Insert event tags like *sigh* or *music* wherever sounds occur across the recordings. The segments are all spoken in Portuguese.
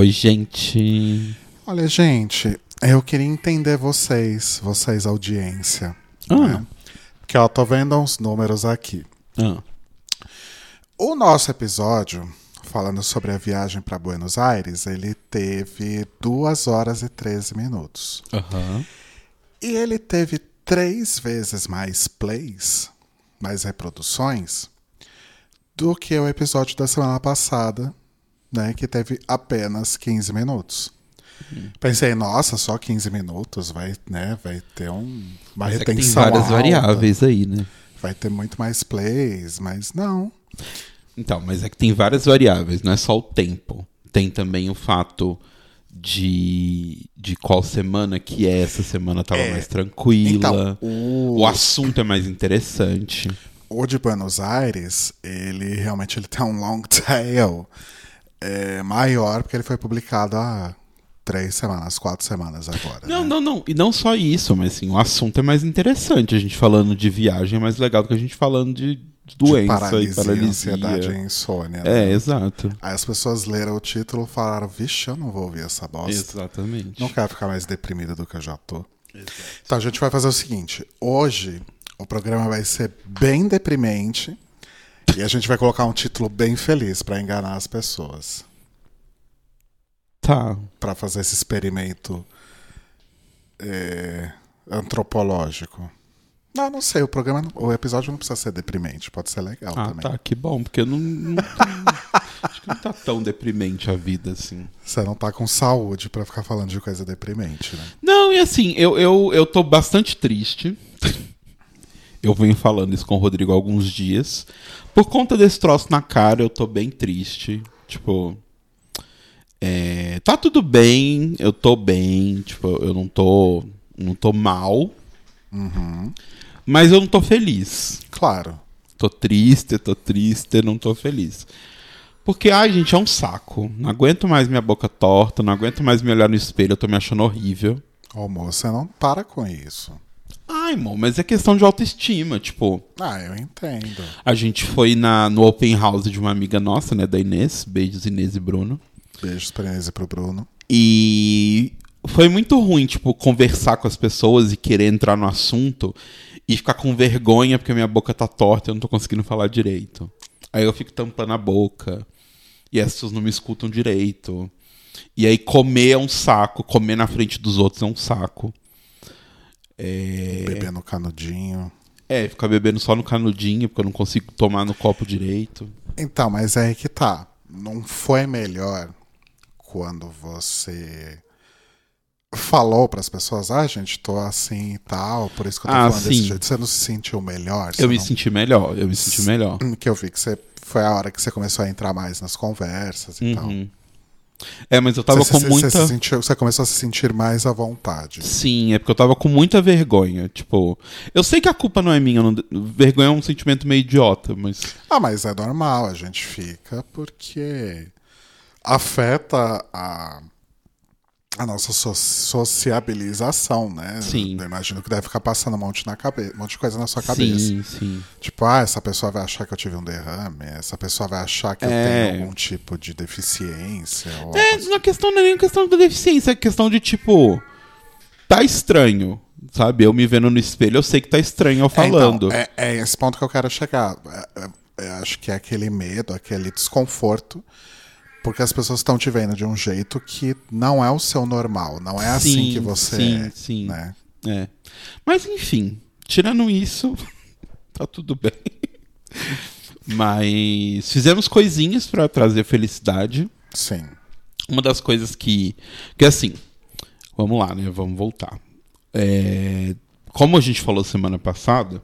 Oi, gente. Olha, gente, eu queria entender vocês, vocês, audiência. Ah. Né? Porque eu tô vendo uns números aqui. Ah, O nosso episódio, falando sobre a viagem para Buenos Aires, ele teve 2 horas e 13 minutos. Aham. E ele teve três vezes mais plays, mais reproduções, do que o episódio da semana passada, né, que teve apenas 15 minutos. Pensei, nossa, só 15 minutos, vai, né, vai ter um, uma Mas é que tem retenção várias alta, variáveis aí, né? vai ter muito mais plays, mas não. Então, mas é que tem várias variáveis, não é só o tempo. Tem também o fato de, de qual semana que é. Essa semana tava É. mais tranquila. Então, o, O assunto é mais interessante. o de Buenos Aires, ele realmente ele tem um long *laughs* tail é, maior, porque ele foi publicado há três semanas, quatro semanas agora. Não, né? não, não. E não só isso, mas assim, o assunto é mais interessante. A gente falando de viagem é mais legal do que a gente falando de De doença paralisia, e paralisia. ansiedade e insônia. É, né? exato. Aí as pessoas leram o título e falaram, vixe, eu não vou ouvir essa bosta. Exatamente. Não quero ficar mais deprimido do que eu já tô. Então a gente vai fazer o seguinte: hoje o programa vai ser bem deprimente e a gente vai colocar um título bem feliz pra enganar as pessoas. Tá. Pra fazer esse experimento é, antropológico. Não, não sei, o programa, o episódio não precisa ser deprimente, pode ser legal Ah, também. tá, que bom, porque não. não *laughs* acho que não tá tão deprimente a vida assim. Você não tá com saúde pra ficar falando de coisa deprimente, né? Não, e assim, eu, eu, eu tô bastante triste. Eu venho falando isso com o Rodrigo há alguns dias. Por conta desse troço na cara, eu tô bem triste. Tipo. é, tá tudo bem, eu tô bem. Tipo, eu não tô. Não tô mal. Mas eu não tô feliz. Claro. Tô triste, tô triste, não tô feliz. Porque, ai, gente, é um saco. Não aguento mais minha boca torta, não aguento mais me olhar no espelho, eu tô me achando horrível. Ô, moça, não para com isso. Ai, irmão, mas é questão de autoestima. Tipo, Ah, eu entendo. a gente foi na, no open house de uma amiga nossa, né, da Inês. Beijos, Inês e Bruno. Beijos pra Inês e pro Bruno. E foi muito ruim, tipo, conversar com as pessoas e querer entrar no assunto e ficar com vergonha porque minha boca tá torta e eu não tô conseguindo falar direito. Aí eu fico tampando a boca e as pessoas não me escutam direito. E aí comer é um saco, comer na frente dos outros é um saco. É, Bebendo canudinho. é ficar bebendo só no canudinho porque eu não consigo tomar no copo direito. Então, mas é aí que tá. Não foi melhor quando você falou pras pessoas, ah, gente, tô assim e tal, por isso que eu tô Ah, falando desse sim. jeito. Você não se sentiu melhor? Eu me não- senti melhor, eu me senti melhor. Que eu vi que você foi a hora que você começou a entrar mais nas conversas e tal. É, mas eu tava você, com você- muita. você, sentiu- você começou a se sentir mais à vontade. Sim, é porque eu tava com muita vergonha. Tipo, eu sei que a culpa não é minha. não- Vergonha é um sentimento meio idiota, mas. Ah, mas é normal, a gente fica porque afeta a, a nossa so- sociabilização, né? Sim. Eu imagino que deve ficar passando um monte, na cabeça, um monte de coisa na sua cabeça. Sim, sim. Tipo, ah, essa pessoa vai achar que eu tive um derrame, essa pessoa vai achar que eu É. tenho algum tipo de deficiência. Ou É, na questão não é nem questão da deficiência, é questão de tipo. Tá estranho, sabe? Eu me vendo no espelho, eu sei que tá estranho eu falando. É, então, é, é esse ponto que eu quero chegar. É, é, é, acho que é aquele medo, aquele desconforto, porque as pessoas estão te vendo de um jeito que não é o seu normal, não é assim Sim, que você sim, é. sim. Né? É. Mas enfim, tirando isso, *laughs* tá tudo bem. Mas fizemos coisinhas pra trazer felicidade. Sim. Uma das coisas que. Que assim. Vamos lá, né? Vamos voltar. É, como a gente falou semana passada,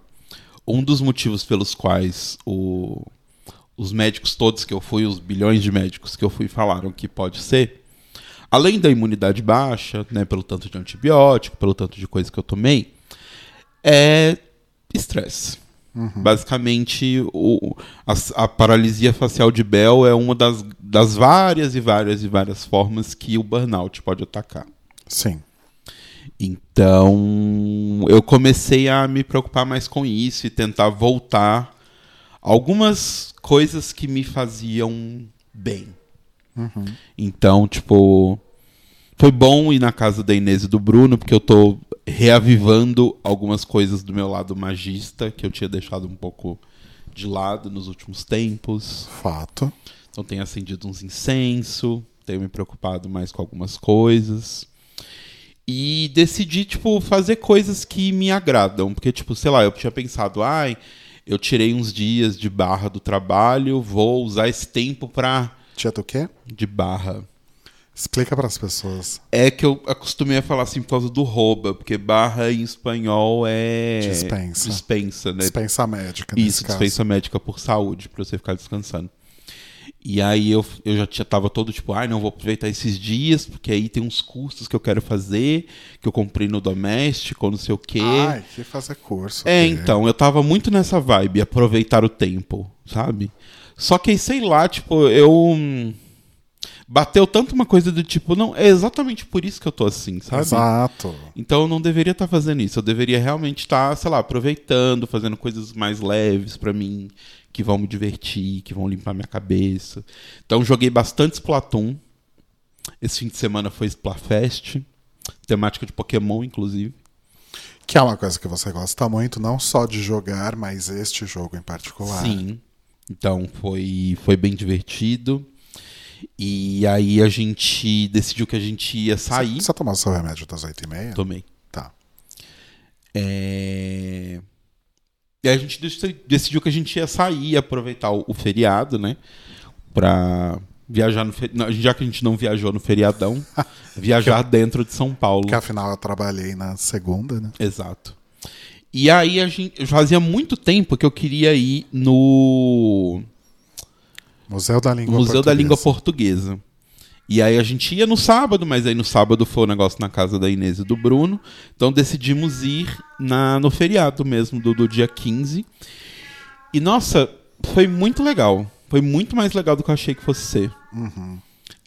um dos motivos pelos quais o- os médicos todos que eu fui, os bilhões de médicos que eu fui, falaram que pode ser, além da imunidade baixa, né, pelo tanto de antibiótico, pelo tanto de coisa que eu tomei, é estresse. Basicamente, o, a, a paralisia facial de Bell é uma das, das várias e várias e várias formas que o burnout pode atacar. Sim. Então, eu comecei a me preocupar mais com isso e tentar voltar algumas coisas que me faziam bem. Então, tipo, foi bom ir na casa da Inês e do Bruno, porque eu tô reavivando algumas coisas do meu lado magista, que eu tinha deixado um pouco de lado nos últimos tempos. Fato. Então tenho acendido uns incenso, tenho me preocupado mais com algumas coisas. E decidi, tipo, fazer coisas que me agradam. Porque, tipo, sei lá, eu tinha pensado, ai, eu tirei uns dias de barra do trabalho, vou usar esse tempo pra. Tia do quê? de barra. Explica para as pessoas. É que eu acostumei a falar assim por causa do rouba, porque barra em espanhol é. Dispensa. Dispensa, né? Dispensa médica, Isso, caso. dispensa médica por saúde, pra você ficar descansando. E aí eu, eu já tinha, tava todo tipo, ai, não vou aproveitar esses dias, porque aí tem uns cursos que eu quero fazer, que eu comprei no doméstico, não sei o quê. Ai, que fazer curso. É, que- então, eu tava muito nessa vibe, aproveitar o tempo, sabe? Só que sei lá, tipo, eu. Bateu tanto uma coisa do tipo, não, é exatamente por isso que eu tô assim, sabe? Exato. Então eu não deveria estar fazendo isso. Eu deveria realmente estar, sei lá, aproveitando, fazendo coisas mais leves pra mim, que vão me divertir, que vão limpar minha cabeça. Então joguei bastante Splatoon. Esse fim de semana foi Splatfest, temática de Pokémon, inclusive. Que é uma coisa que você gosta muito, não só de jogar, mas este jogo em particular. Sim. Então foi, foi bem divertido. E aí a gente decidiu que a gente ia sair. Você tomou seu remédio das 8h30? Tomei. Tá. É... E aí a gente dec- decidiu que a gente ia sair e aproveitar o, o feriado, né? Pra viajar no feriado. Já que a gente não viajou no feriadão, *laughs* viajar dentro de São Paulo. Porque afinal eu trabalhei na segunda, né? Exato. E aí a gente. Fazia muito tempo que eu queria ir no Museu da Língua Museu da Portuguesa. Língua Portuguesa. E aí a gente ia no sábado, mas aí no sábado foi o negócio na casa da Inês e do Bruno. Então decidimos ir na, no feriado mesmo, do, do dia 15. E nossa, foi muito legal. Foi muito mais legal do que eu achei que fosse ser.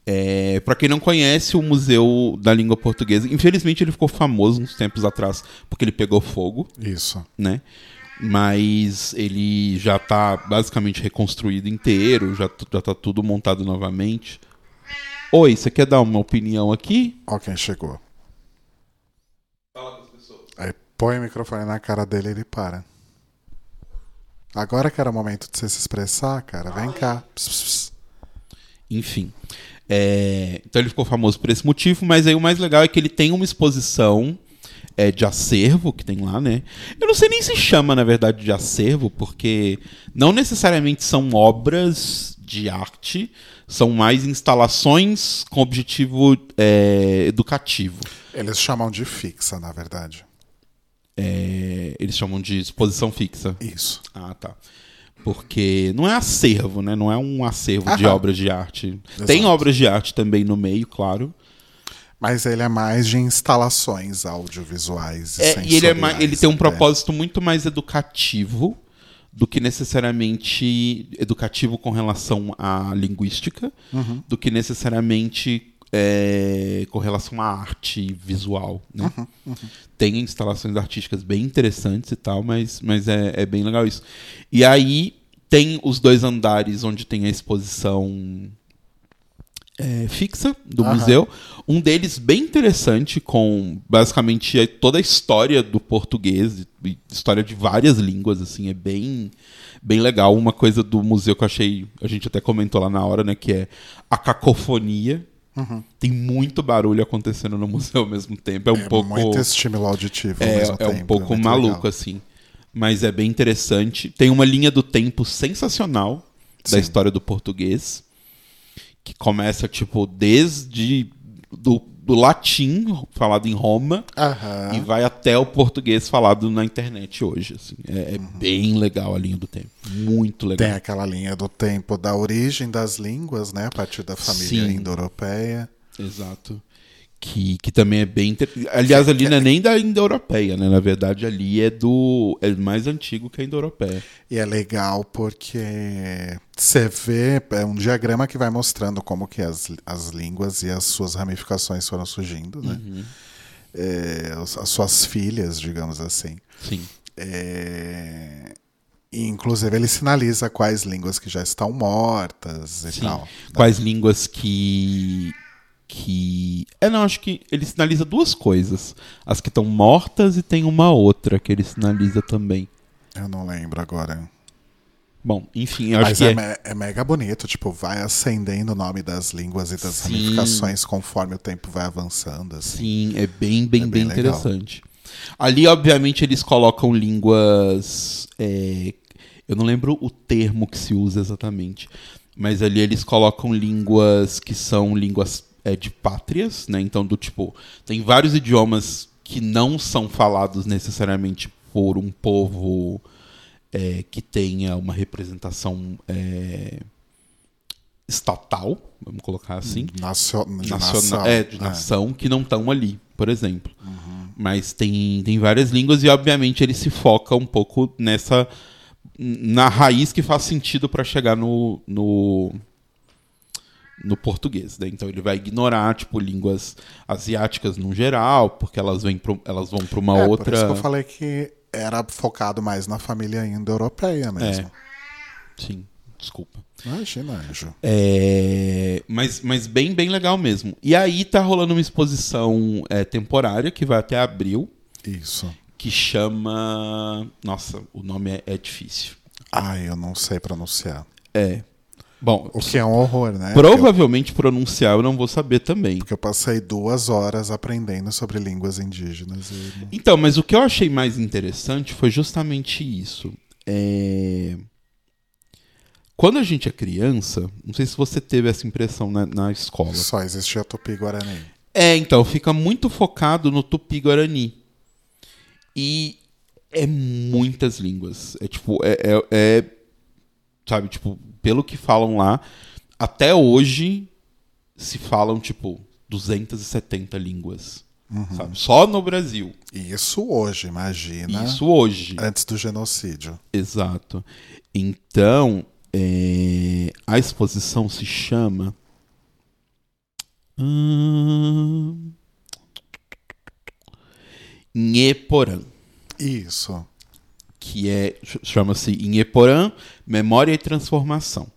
É, para quem não conhece o Museu da Língua Portuguesa, infelizmente ele ficou famoso uns tempos atrás porque ele pegou fogo Isso. né? Mas ele já tá basicamente reconstruído inteiro, já, já tá tudo montado novamente. Oi, você quer dar uma opinião aqui? Ó quem chegou. Fala com as pessoas. Aí põe o microfone na cara dele e ele para. Agora que era o momento de você se expressar, cara, vem cá. Pss, pss, pss. Enfim. É, então ele ficou famoso por esse motivo, mas aí o mais legal é que ele tem uma exposição é, de acervo que tem lá, né? Eu não sei nem se chama, na verdade, de acervo, porque não necessariamente são obras de arte, são mais instalações com objetivo é, educativo. Eles chamam de fixa, na verdade. É, eles chamam de exposição fixa. Isso. Ah, tá. Porque não é acervo, né? Não é um acervo de Aham. obras de arte. Exato. Tem obras de arte também no meio, claro. Mas ele é mais de instalações audiovisuais e É, e ele, é mais- ele tem um né? propósito muito mais educativo do que necessariamente educativo com relação à linguística, Uhum. do que necessariamente é, com relação à arte visual. Né? Uhum, Tem instalações artísticas bem interessantes e tal, mas, mas é, é bem legal isso. E aí tem os dois andares onde tem a exposição é, fixa do Aham. museu. Um deles bem interessante, com basicamente toda a história do português, história de várias línguas, assim, é bem, bem legal. Uma coisa do museu que eu achei, a gente até comentou lá na hora, né, que é a cacofonia. Uhum. Tem muito barulho acontecendo no museu ao mesmo tempo. É um é pouco. muito estímulo auditivo É, é um tempo, pouco muito maluco, legal. assim. Mas é bem interessante. Tem uma linha do tempo sensacional da Sim. história do português. Que começa, tipo, desde do, do latim, falado em Roma, Aham. e vai até o português falado na internet hoje. Assim. É, é bem legal a linha do tempo. Muito legal. Tem aquela linha do tempo da origem das línguas, né? A partir da família indo-europeia. Exato. Que, que também é bem. Inter... Aliás, ali não é nem da indo-europeia, né? Na verdade, ali é do. É mais antigo que a indo-europeia. E é legal porque você vê, é um diagrama que vai mostrando como que as, as línguas e as suas ramificações foram surgindo, né? Uhum. É, as as suas filhas, digamos assim. Sim. É, E, inclusive, ele sinaliza quais línguas que já estão mortas e Sim. tal. Quais línguas que. Que. É, não, acho que ele sinaliza duas coisas. As que estão mortas e tem uma outra que ele sinaliza também. Eu não lembro agora. Bom, enfim, eu acho Mas que é, é, me- é mega bonito, tipo, vai acendendo o nome das línguas e das Sim. ramificações conforme o tempo vai avançando. Assim. Sim, é bem, bem, É bem, bem interessante. Ali, obviamente, eles colocam línguas. é, eu não lembro o termo que se usa exatamente. Mas ali eles colocam línguas que são línguas é, de pátrias, né? Então, do tipo, tem vários idiomas que não são falados necessariamente por um povo é, que tenha uma representação é, estatal, vamos colocar assim Nacio- de nação. é, de nação que não estão ali, por exemplo. Mas tem, tem várias línguas e, obviamente, ele se foca um pouco nessa. na raiz que faz sentido para chegar no, no. No português. Né? Então ele vai ignorar, tipo, línguas asiáticas no geral, porque elas, vêm pro, elas vão para uma É, outra. Por isso que eu falei que era focado mais na família indo-europeia mesmo. Sim, desculpa. Imagina, Anjo. É, mas, mas bem, bem legal mesmo. E aí tá rolando uma exposição é, temporária que vai até abril, Isso. que chama. Nossa, o nome é, é difícil. Ai, eu não sei pronunciar. É. Bom, O que é um horror, né? provavelmente pronunciar eu não vou saber também. Porque eu passei duas horas aprendendo sobre línguas indígenas. E... Então, mas o que eu achei mais interessante foi justamente isso. É... Quando a gente é criança, não sei se você teve essa impressão na, na escola. Só existia Tupi-Guarani. É, então, fica muito focado no tupi-guarani. E é muitas línguas. É tipo, é, é- é- Sabe, tipo, pelo que falam lá, até hoje se falam, tipo, 270 línguas. Sabe? Só no Brasil. Isso hoje, imagina. Isso hoje. Antes do genocídio. Exato. Então, é, a exposição se chama. Hum... Nheporã, Isso. que é ch- chama-se Nheporã, Memória e Transformação.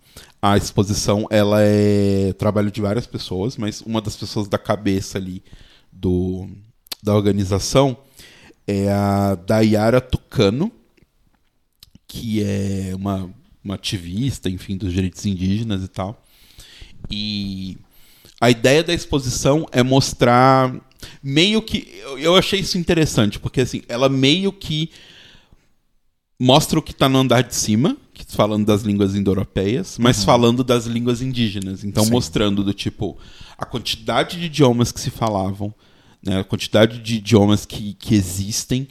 A exposição ela é trabalho de várias pessoas, mas uma das pessoas da cabeça ali do, da organização é a Dayara Tucano, que é uma, uma ativista, enfim, dos direitos indígenas e tal. E a ideia da exposição é mostrar meio que eu, achei isso interessante, porque assim, ela meio que mostra o que está no andar de cima, falando das línguas indo-europeias, mas falando das línguas indígenas. Então, Sim. mostrando do tipo a quantidade de idiomas que se falavam, né, a quantidade de idiomas que, que existem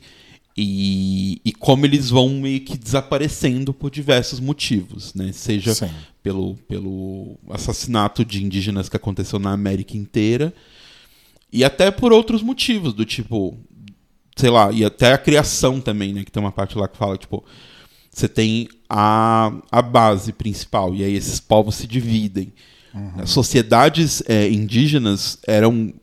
e, e como eles vão meio que desaparecendo por diversos motivos, né? Seja Sim. pelo, pelo assassinato de indígenas que aconteceu na América inteira e até por outros motivos, do tipo, sei lá, e até a criação também, né? Que tem uma parte lá que fala, tipo, você tem a, a base principal, e aí esses povos se dividem. As Sociedades é, indígenas eram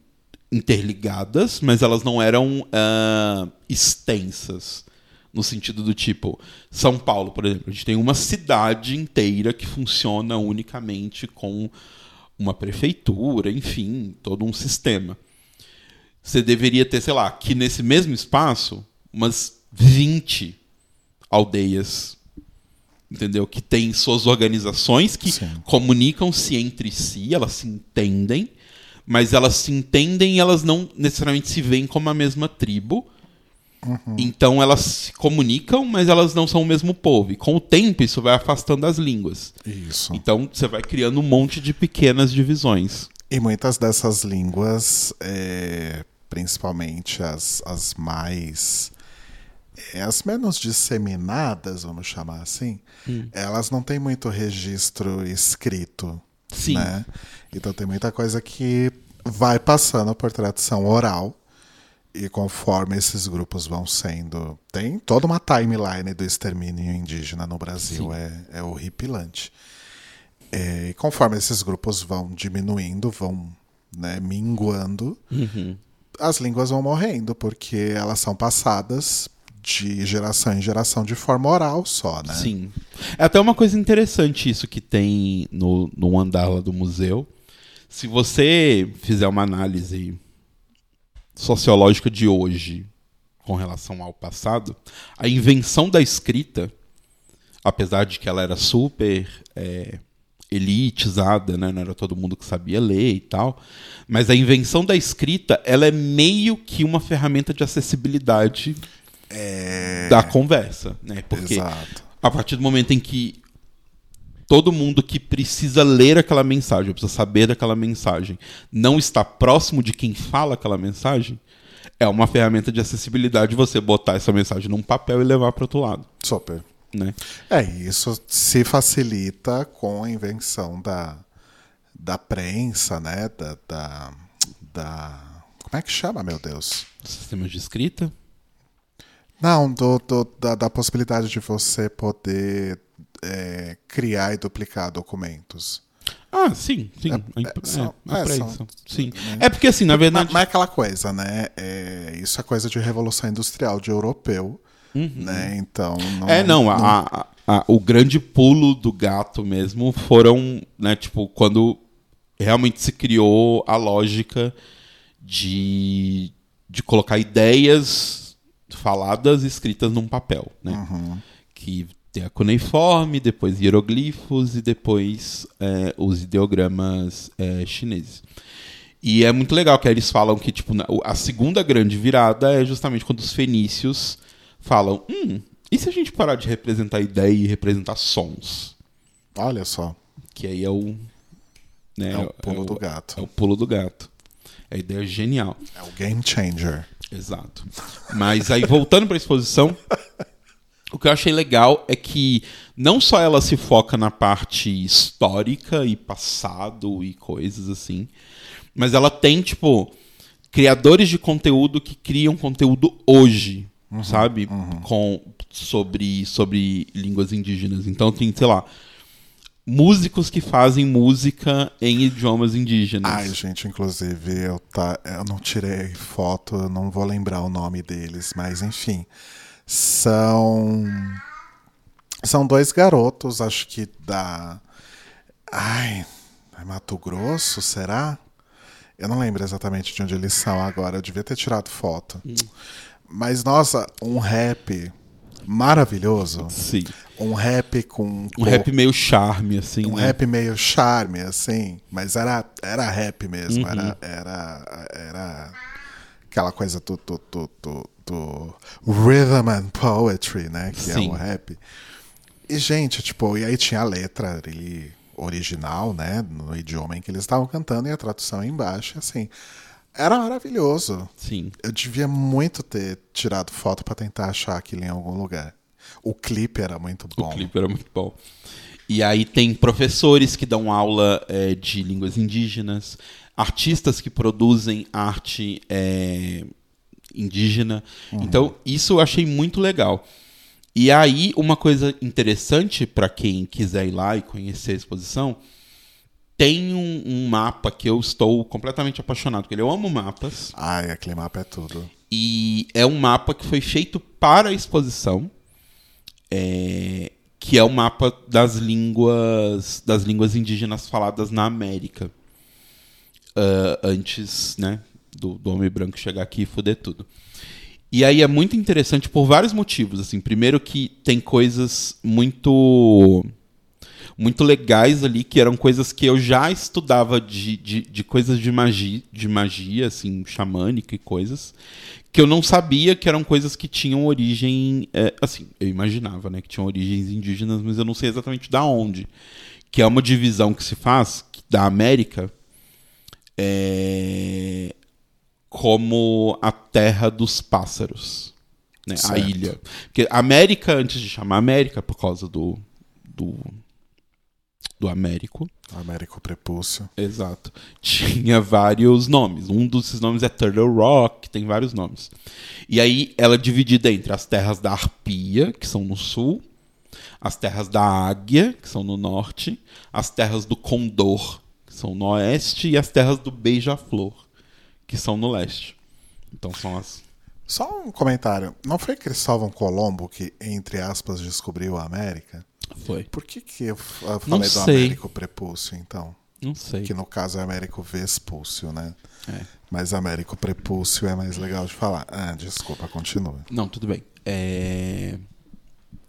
interligadas, mas elas não eram ah, extensas. No sentido do tipo, São Paulo, por exemplo, a gente tem uma cidade inteira que funciona unicamente com uma prefeitura, enfim, todo um sistema você deveria ter, sei lá, aqui nesse mesmo espaço, umas 20 aldeias, entendeu? Que têm suas organizações que comunicam-se entre si, elas se entendem, mas elas se entendem e elas não necessariamente se veem como a mesma tribo. Então elas se comunicam, mas elas não são o mesmo povo. E com o tempo isso vai afastando as línguas. Isso. Então você vai criando um monte de pequenas divisões. E muitas dessas línguas, é, principalmente as, as mais. As menos disseminadas, vamos chamar assim, Hum. elas não têm muito registro escrito. Sim. Né? Então tem muita coisa que vai passando por tradição oral. E conforme esses grupos vão sendo. Tem toda uma timeline do extermínio indígena no Brasil. Sim. É, é horripilante. É, e conforme esses grupos vão diminuindo, vão né, minguando, Uhum. as línguas vão morrendo, porque elas são passadas de geração em geração de forma oral só, né? Sim. É até uma coisa interessante isso que tem no, no andar lá do museu. Se você fizer uma análise sociológica de hoje com relação ao passado, a invenção da escrita, apesar de que ela era super é, elitizada, né? não era todo mundo que sabia ler e tal, mas a invenção da escrita ela é meio que uma ferramenta de acessibilidade É... da conversa, né? Porque Exato. a partir do momento em que todo mundo que precisa ler aquela mensagem, precisa saber daquela mensagem, não está próximo de quem fala aquela mensagem, é uma ferramenta de acessibilidade você botar essa mensagem num papel e levar para outro lado, Super. né? É, isso se facilita com a invenção da, da prensa, né? Da, da, da- Como é que chama, meu Deus? Sistemas de escrita. Não, do, do- da, da possibilidade de você poder é, criar e duplicar documentos. Ah, sim, sim. É- imp- é, são- é, é, prensa. são- sim. né? É porque assim, na Mas, verdade, mas é aquela coisa, né? É, isso é coisa de revolução industrial de europeu, né? Então. Não, Uhum. É, não, a- a- a- o grande pulo do gato mesmo foram, né, tipo, quando realmente se criou a lógica de, de colocar ideias faladas escritas num papel, né? Uhum. Que tem a cuneiforme, depois hieroglifos e depois é, os ideogramas é, chineses. E é muito legal que eles falam que tipo, o- a segunda grande virada é justamente quando os fenícios falam: hum, e se a gente parar de representar ideia e representar sons? Olha só. Que aí é o. Né, É o pulo é do gato. É o pulo do gato. É a ideia genial. É o game changer. Exato. Mas aí, voltando para a exposição, o que eu achei legal é que não só ela se foca na parte histórica e passado e coisas assim, mas ela tem, tipo, criadores de conteúdo que criam conteúdo hoje, sabe? Com, sobre, sobre línguas indígenas. Então tem, sei lá, músicos que fazem música em idiomas indígenas. Ai, gente, inclusive, eu, tá, eu não tirei foto, eu não vou lembrar o nome deles, mas enfim. São. São dois garotos, acho que da. Ai, é Mato Grosso, será? Eu não lembro exatamente de onde eles são agora, eu devia ter tirado foto. Mas, nossa, um rap maravilhoso. Sim. Um rap com. Um rap meio charme, assim. Um né? rap meio charme, assim, mas era, era rap mesmo, Uhum. era, era, era aquela coisa do, do, do, do, do rhythm and poetry, né, que Sim. é o rap. E, gente, tipo, e aí tinha a letra ali original, né, no idioma em que eles estavam cantando e a tradução embaixo, assim, era maravilhoso. Sim. Eu devia muito ter tirado foto pra tentar achar aquilo em algum lugar. O clipe era muito bom. O clipe era muito bom. E aí tem professores que dão aula é, de línguas indígenas, artistas que produzem arte é, indígena. Então, isso eu achei muito legal. E aí, uma coisa interessante para quem quiser ir lá e conhecer a exposição, tem um, um mapa que eu estou completamente apaixonado, porque eu amo mapas. Ai, aquele mapa é tudo. E é um mapa que foi feito para a exposição, é, que é o mapa das línguas das línguas indígenas faladas na América. Ah, antes né, do, do homem branco chegar aqui e foder tudo. E aí é muito interessante por vários motivos. assim Primeiro que tem coisas muito muito legais ali, que eram coisas que eu já estudava de, de, de coisas de magia, de magia, assim, xamânica e coisas, que eu não sabia que eram coisas que tinham origem, é, assim, eu imaginava, né, que tinham origens indígenas, mas eu não sei exatamente da onde. Que é uma divisão que se faz da América é, como a terra dos pássaros, né, a ilha. Porque América, antes de chamar América, por causa do, do do Américo. Américo Prepúcio. Exato. Tinha vários nomes. Um desses nomes é Turtle Rock, tem vários nomes. E aí ela é dividida entre as terras da Arpia, que são no sul, as terras da Águia, que são no norte, as terras do Condor, que são no oeste, e as terras do Beija-Flor, que são no leste. Então são as. Só um comentário. Não foi Cristóvão Colombo que, entre aspas, descobriu a América? Foi. Por que, que eu f- eu Não falei do sei. Américo Prepúcio, então? Não sei. Que no caso é Américo Vespúcio, né? É. Mas Américo Prepúcio é mais legal de falar. Ah, desculpa, continua. Não, tudo bem. É,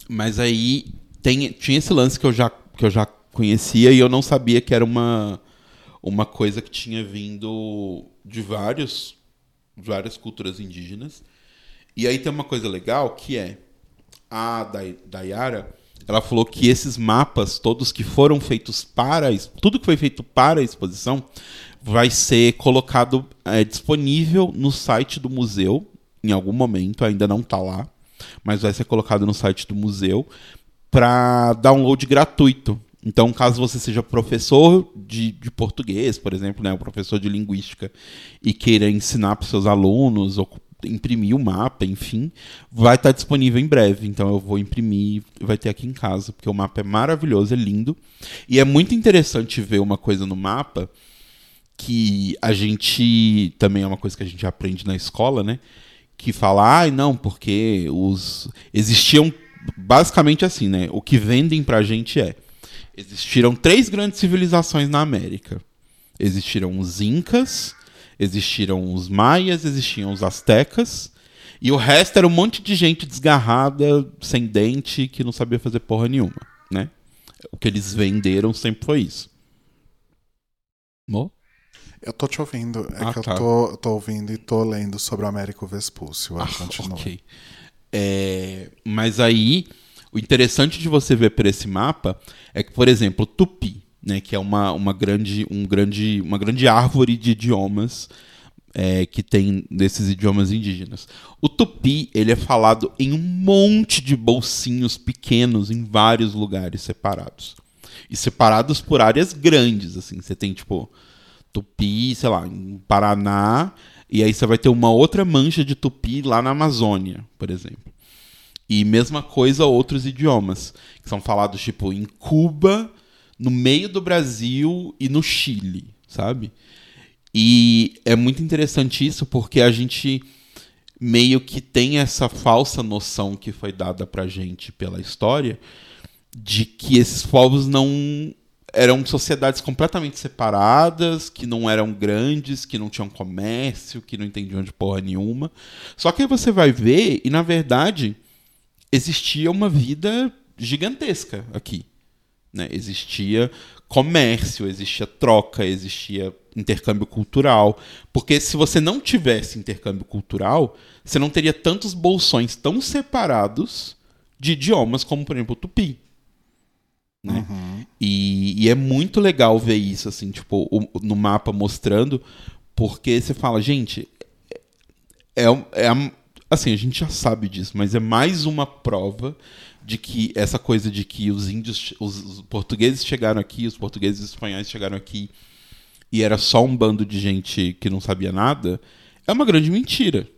Mas aí tem, tinha esse lance que eu, já, que eu já conhecia e eu não sabia que era uma, uma coisa que tinha vindo de vários, várias culturas indígenas. E aí tem uma coisa legal que é a Day- Dayara, ela falou que esses mapas, todos que foram feitos para tudo que foi feito para a exposição, vai ser colocado é, disponível no site do museu em algum momento, ainda não está lá, mas vai ser colocado no site do museu para download gratuito. Então, caso você seja professor de, de português, por exemplo, né, um professor de linguística, e queira ensinar para seus alunos ou imprimir o mapa, enfim, vai estar disponível em breve. Então, eu vou imprimir, vai ter aqui em casa, porque o mapa é maravilhoso, é lindo. E é muito interessante ver uma coisa no mapa que a gente também é uma coisa que a gente aprende na escola, né? Que fala, ai, não, porque os existiam basicamente assim, né? O que vendem pra gente é existiram três grandes civilizações na América. Existiram os incas, existiram os maias, existiam os astecas, e o resto era um monte de gente desgarrada, sem dente, que não sabia fazer porra nenhuma, né? O que eles venderam sempre foi isso. Mo? Eu tô te ouvindo. É Ah, que tá. eu tô, tô ouvindo e tô lendo sobre o Américo Vespúcio. Ah, continua. ok. É, mas aí, o interessante de você ver por esse mapa é que, por exemplo, Tupi, né, que é uma, uma, grande, um grande, uma grande árvore de idiomas é, que tem desses idiomas indígenas. O Tupi ele é falado em um monte de bolsinhos pequenos em vários lugares separados. E separados por áreas grandes, assim. Você tem, tipo, Tupi, sei lá, em Paraná, e aí você vai ter uma outra mancha de Tupi lá na Amazônia, por exemplo. E mesma coisa outros idiomas, que são falados tipo em Cuba, no meio do Brasil e no Chile, sabe? E é muito interessante isso porque a gente meio que tem essa falsa noção que foi dada pra gente pela história de que esses povos não eram sociedades completamente separadas, que não eram grandes, que não tinham comércio, que não entendiam de porra nenhuma. Só que aí você vai ver e na verdade existia uma vida gigantesca aqui. Né? Existia comércio, existia troca, existia intercâmbio cultural. Porque se você não tivesse intercâmbio cultural, você não teria tantos bolsões tão separados de idiomas como, por exemplo, o tupi. Né? E, e é muito legal ver isso, assim, tipo, o- no mapa mostrando, porque você fala, gente, é, é a- assim, a gente já sabe disso, mas é mais uma prova de que essa coisa de que os índios, os, os portugueses chegaram aqui, os portugueses e os espanhóis chegaram aqui e era só um bando de gente que não sabia nada, é uma grande mentira.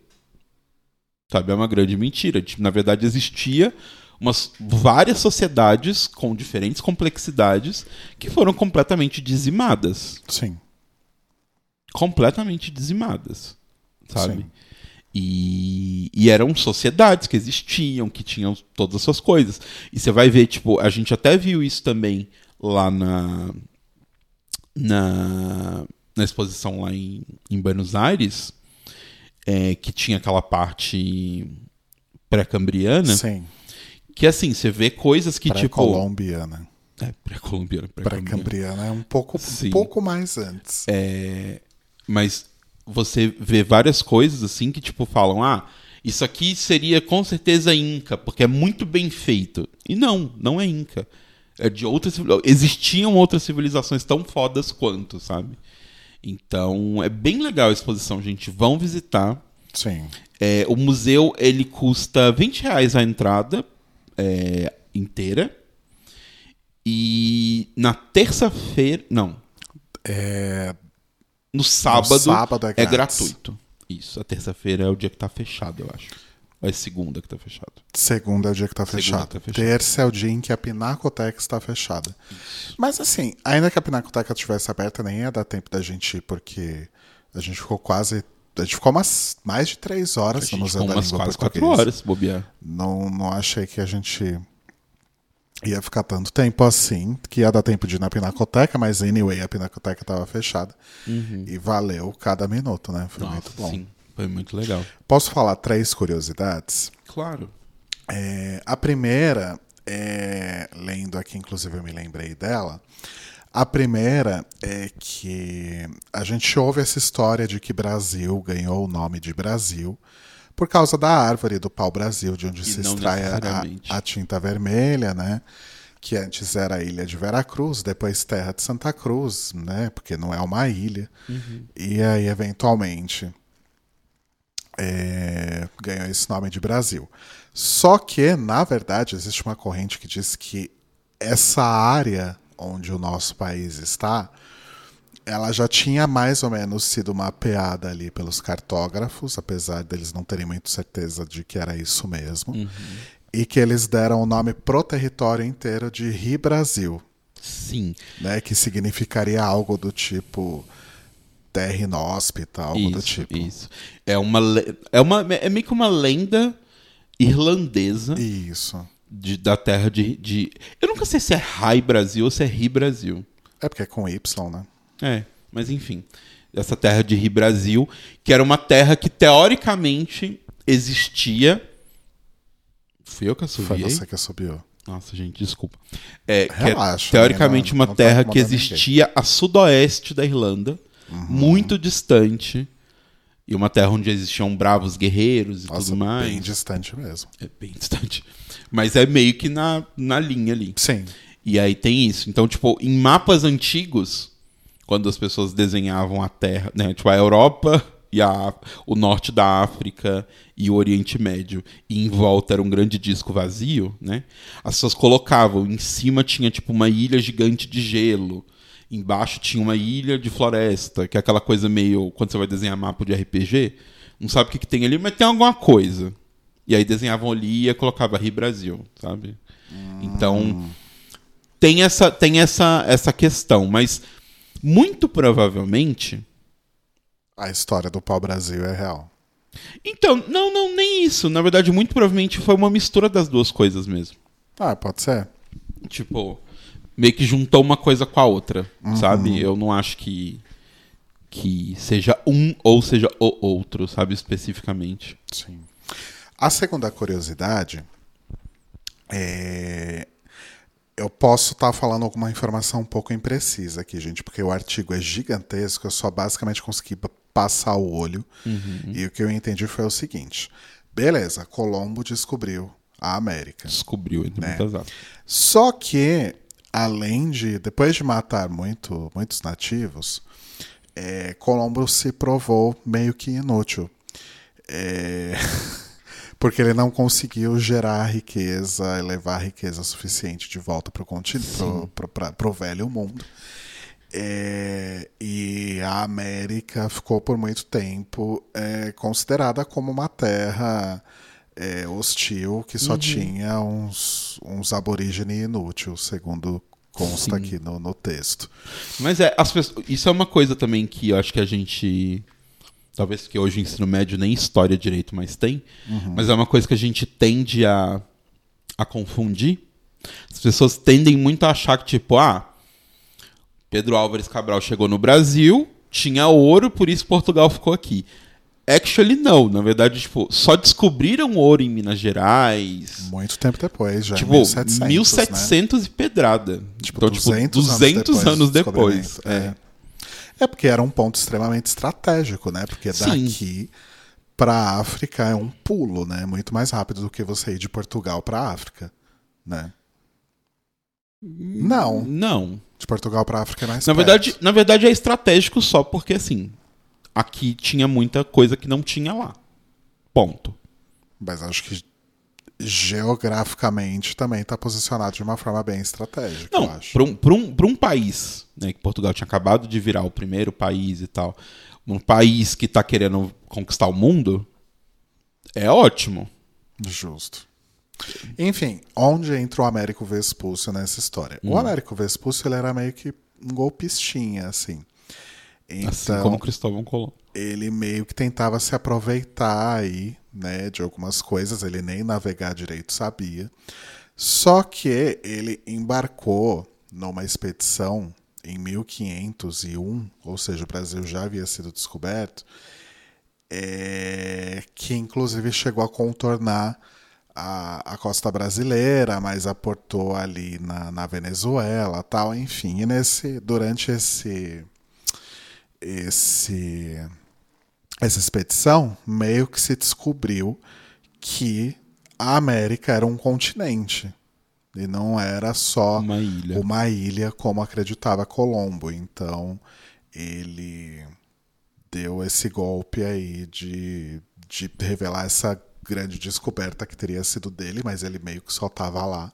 Sabe, é uma grande mentira. Tipo, na verdade, existia umas várias sociedades com diferentes complexidades que foram completamente dizimadas Sim. completamente dizimadas, sabe? Sim. E, e eram sociedades que existiam, que tinham todas as suas coisas. E você vai ver, tipo, a gente até viu isso também lá na na, na exposição lá em, em Buenos Aires, é, que tinha aquela parte pré-cambriana, Sim. que assim, você vê coisas que tipo... Pré-colombiana. É, pré-colombiana, pré-cambriana. Pré-cambriana é um pouco, um pouco mais antes. É, mas você vê várias coisas assim que tipo falam, ah, isso aqui seria com certeza Inca, porque é muito bem feito. E não, não é Inca. É de outras existiam outras civilizações tão fodas quanto, sabe? Então, é bem legal a exposição, gente. Vão visitar. Sim. É, o museu ele custa 20 reais a entrada é, inteira. E na terça-feira. Não. É, No sábado, sábado é é, gratuito. Isso. A terça-feira é o dia que tá fechado, eu acho. Ou é segunda que tá fechado. segunda é o dia que tá fechado. tá fechado. Terça é o dia em que a Pinacoteca está fechada. Mas assim, ainda que a Pinacoteca estivesse aberta, nem ia dar tempo da gente ir, porque a gente ficou quase A gente ficou umas mais de três horas no Museu da umas Língua quase Portuguesa. quatro horas, bobear. Não, não achei que a gente ia ficar tanto tempo assim, que ia dar tempo de ir na Pinacoteca, mas anyway, a Pinacoteca estava fechada. E valeu cada minuto, né? Foi Nossa, muito bom. sim. Foi muito legal. Posso falar três curiosidades? Claro. É, a primeira, é, lendo aqui, inclusive eu me lembrei dela. A primeira é que a gente ouve essa história de que Brasil ganhou o nome de Brasil por causa da árvore do pau-brasil, de onde E se extrai a, a tinta vermelha, né? Que antes era a ilha de Veracruz, depois terra de Santa Cruz, né? Porque não é uma ilha. Uhum. E aí, eventualmente, é, ganhou esse nome de Brasil. Só que, na verdade, existe uma corrente que diz que essa área onde o nosso país está, ela já tinha mais ou menos sido mapeada ali pelos cartógrafos, apesar deles não terem muito certeza de que era isso mesmo, e que eles deram o nome pro território inteiro de Ri Brasil, Sim. né, que significaria algo do tipo terra inóspita, algo do Isso, tipo. isso. É uma, é uma é meio que uma lenda irlandesa Isso. de- da terra de, de- Eu nunca sei se é Rai Brasil ou se é Ri Brasil. É porque é com Y, né? É, mas enfim. Essa terra de Ri Brasil, que era uma terra que teoricamente existia. Fui eu que Foi assoviei? você que subiu. Nossa, gente, desculpa. É, é Relaxa, teoricamente né? Não- uma não terra que existia a sudoeste da Irlanda, Uhum. muito distante, e uma terra onde existiam bravos guerreiros e Nossa, tudo mais. bem distante mesmo. É bem distante. Mas é meio que na, na linha ali. Sim. E aí tem isso. Então, tipo, em mapas antigos, quando as pessoas desenhavam a Terra, né? Tipo, a Europa e a, o norte da África e o Oriente Médio, e em volta era um grande disco vazio, né? As pessoas colocavam, em cima tinha, tipo, uma ilha gigante de gelo. Embaixo tinha uma ilha de floresta, que é aquela coisa meio. Quando você vai desenhar mapa de RPG, não sabe o que, que tem ali, mas tem alguma coisa. E aí desenhavam ali e colocava Rio Brasil, sabe? Então tem essa tem essa essa questão, mas muito provavelmente. A história do pau-brasil é real. Então, não, não, nem isso. Na verdade, muito provavelmente foi uma mistura das duas coisas mesmo. Ah, pode ser. Tipo, meio que juntou uma coisa com a outra, sabe? Eu não acho que que seja um ou seja o outro, sabe, especificamente. Sim. A segunda curiosidade é. Eu posso estar falando alguma informação um pouco imprecisa aqui, gente, porque o artigo é gigantesco, eu só basicamente consegui pa- passar o olho. E o que eu entendi foi o seguinte: beleza, Colombo descobriu a América. Descobriu entre Né. muitas aspas. Só que, além de. Depois de matar muito, muitos nativos, é, Colombo se provou meio que inútil. É, *laughs* porque ele não conseguiu gerar riqueza, levar riqueza suficiente de volta para o continente, para o velho mundo. É, e a América ficou por muito tempo é, considerada como uma terra é, hostil que só tinha uns, uns aborígenes inúteis, segundo consta Sim. aqui no, no texto. Mas é, as pessoas, isso é uma coisa também que eu acho que a gente. Talvez que hoje o ensino médio nem história direito mais tem, mas é uma coisa que a gente tende a, a confundir. As pessoas tendem muito a achar que, tipo, ah, Pedro Álvares Cabral chegou no Brasil, tinha ouro, por isso Portugal ficou aqui. Actually, não. Na verdade, tipo, só descobriram ouro em Minas Gerais. Muito tempo depois, já Tipo, em 1700, 1700, né? e pedrada. Tipo, então, tipo, 200 200 anos anos depois depois. do é. É. porque era um ponto extremamente estratégico, né? Porque Sim. daqui para a África é um pulo, né? Muito mais rápido do que você ir de Portugal para a África, né? Não, Não. de Portugal para a África é mais Na perto. verdade, na verdade é estratégico só porque assim, aqui tinha muita coisa que não tinha lá. Ponto. Mas acho que geograficamente também está posicionado de uma forma bem estratégica, eu Não, acho. para um, pra um, pra um país, né, que Portugal tinha acabado de virar o primeiro país e tal, um país que tá querendo conquistar o mundo, é ótimo. Justo. Enfim, onde entra o Américo Vespúcio nessa história? Hum. O Américo Vespúcio ele era meio que um golpistinha, assim. Então, Assim como Cristóvão Colombo. ele meio que tentava se aproveitar aí, né, de algumas coisas, ele nem navegar direito sabia. Só que ele embarcou numa expedição em 1501, ou seja, o Brasil já havia sido descoberto, é, que inclusive chegou a contornar a, a costa brasileira, mas aportou ali na, na Venezuela, tal, enfim. E nesse, durante esse, esse, essa expedição, meio que se descobriu que a América era um continente. E não era só Uma ilha. uma ilha como acreditava Colombo. Então ele deu esse golpe aí de, de revelar essa grande descoberta que teria sido dele, mas ele meio que só tava lá.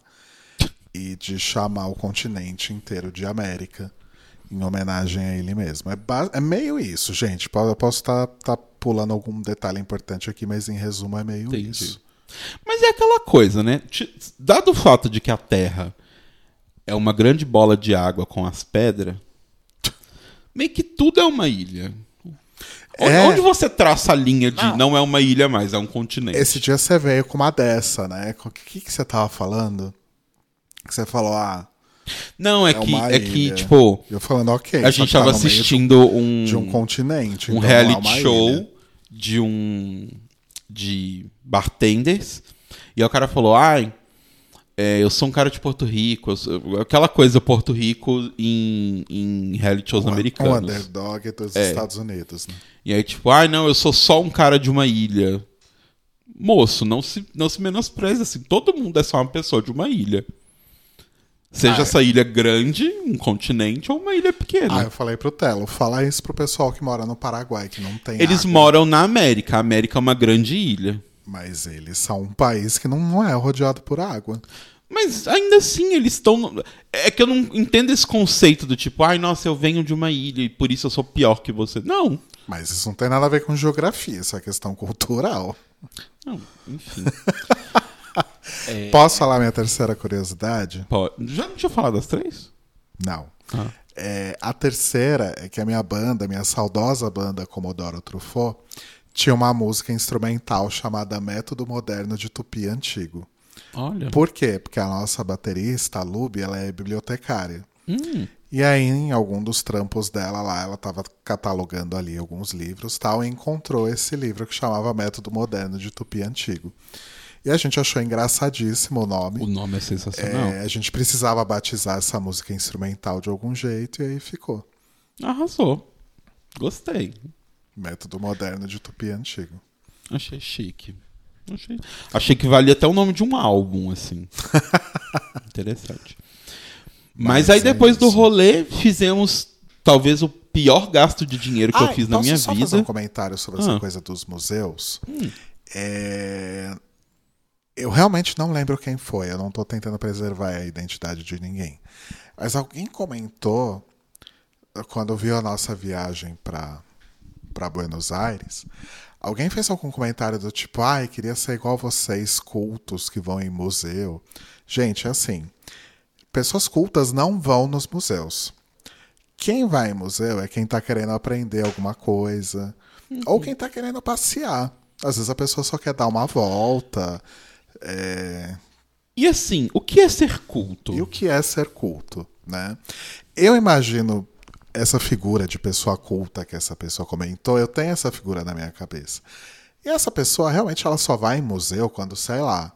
E de chamar o continente inteiro de América em homenagem a ele mesmo. É, é meio isso, gente. Eu posso estar pulando algum detalhe importante aqui, mas em resumo é meio Entendi. isso. Mas é aquela coisa, né? Dado o fato de que a Terra é uma grande bola de água com as pedras, meio que tudo é uma ilha. Onde- É. Onde você traça a linha de não é uma ilha mais, é um continente? Esse dia você veio com uma dessa, né? O que, que você tava falando? Que você falou, ah, Não, é, é que, é que, tipo, eu falando, ok. a gente tá tava um- assistindo um, de um continente. um então é reality uma show ilha. de um de bartenders e aí o cara falou ai é, eu sou um cara de Porto Rico sou- aquela coisa Porto Rico em, em reality shows Um americanos underdog dos É. Estados Unidos, né? e aí tipo ai não eu sou só um cara de uma ilha moço não se não se menospreze assim todo mundo é só uma pessoa de uma ilha seja Ah, é. essa ilha grande um continente ou uma ilha pequena Ah, eu falei pro Telo, fala isso pro pessoal que mora no Paraguai, que não tem eles água, moram na América a América é uma grande ilha Mas eles são um país que não, não é rodeado por água. Mas ainda assim, eles estão. É que eu não entendo esse conceito do tipo, ai, nossa, eu venho de uma ilha e por isso eu sou pior que você. Não. Mas isso não tem nada a ver com geografia, isso é questão cultural. Não, enfim. *laughs* Posso falar minha terceira curiosidade? Pô, já não tinha falado das três? Não. Ah. É, a terceira é que a minha banda, minha saudosa banda Comodoro Truffaut, tinha uma música instrumental chamada Método Moderno de Tupi Antigo. Olha. Por quê? Porque a nossa baterista, a Luby, ela é bibliotecária. Hum, E aí, em algum dos trampos dela lá, ela estava catalogando ali alguns livros tal, e encontrou esse livro que chamava Método Moderno de Tupi Antigo. E a gente achou engraçadíssimo o nome. o nome é sensacional. É, a gente precisava batizar essa música instrumental de algum jeito, e aí ficou. Arrasou. Gostei. Método Moderno de Tupi Antigo. Achei chique. Achei, achei que valia até o nome de um álbum, assim. *laughs* Interessante. Mas, Mas aí é depois do isso. rolê, fizemos talvez o pior gasto de dinheiro que eu Ah, fiz na minha só vida. fazer um comentário sobre essa Ah. coisa dos museus? É, Eu realmente não lembro quem foi, eu não estou tentando preservar a identidade de ninguém. Mas alguém comentou, quando viu a nossa viagem para Buenos Aires, alguém fez algum comentário do tipo, ai, queria ser igual vocês, cultos que vão em museu. Gente, é assim, pessoas cultas não vão nos museus. Quem vai em museu é quem tá querendo aprender alguma coisa. Ou quem tá querendo passear. Às vezes a pessoa só quer dar uma volta. É, E assim, o que é ser culto? E o que é ser culto, né? Eu imagino essa figura de pessoa culta que essa pessoa comentou, eu tenho essa figura na minha cabeça. E essa pessoa realmente ela só vai em museu quando, sei lá,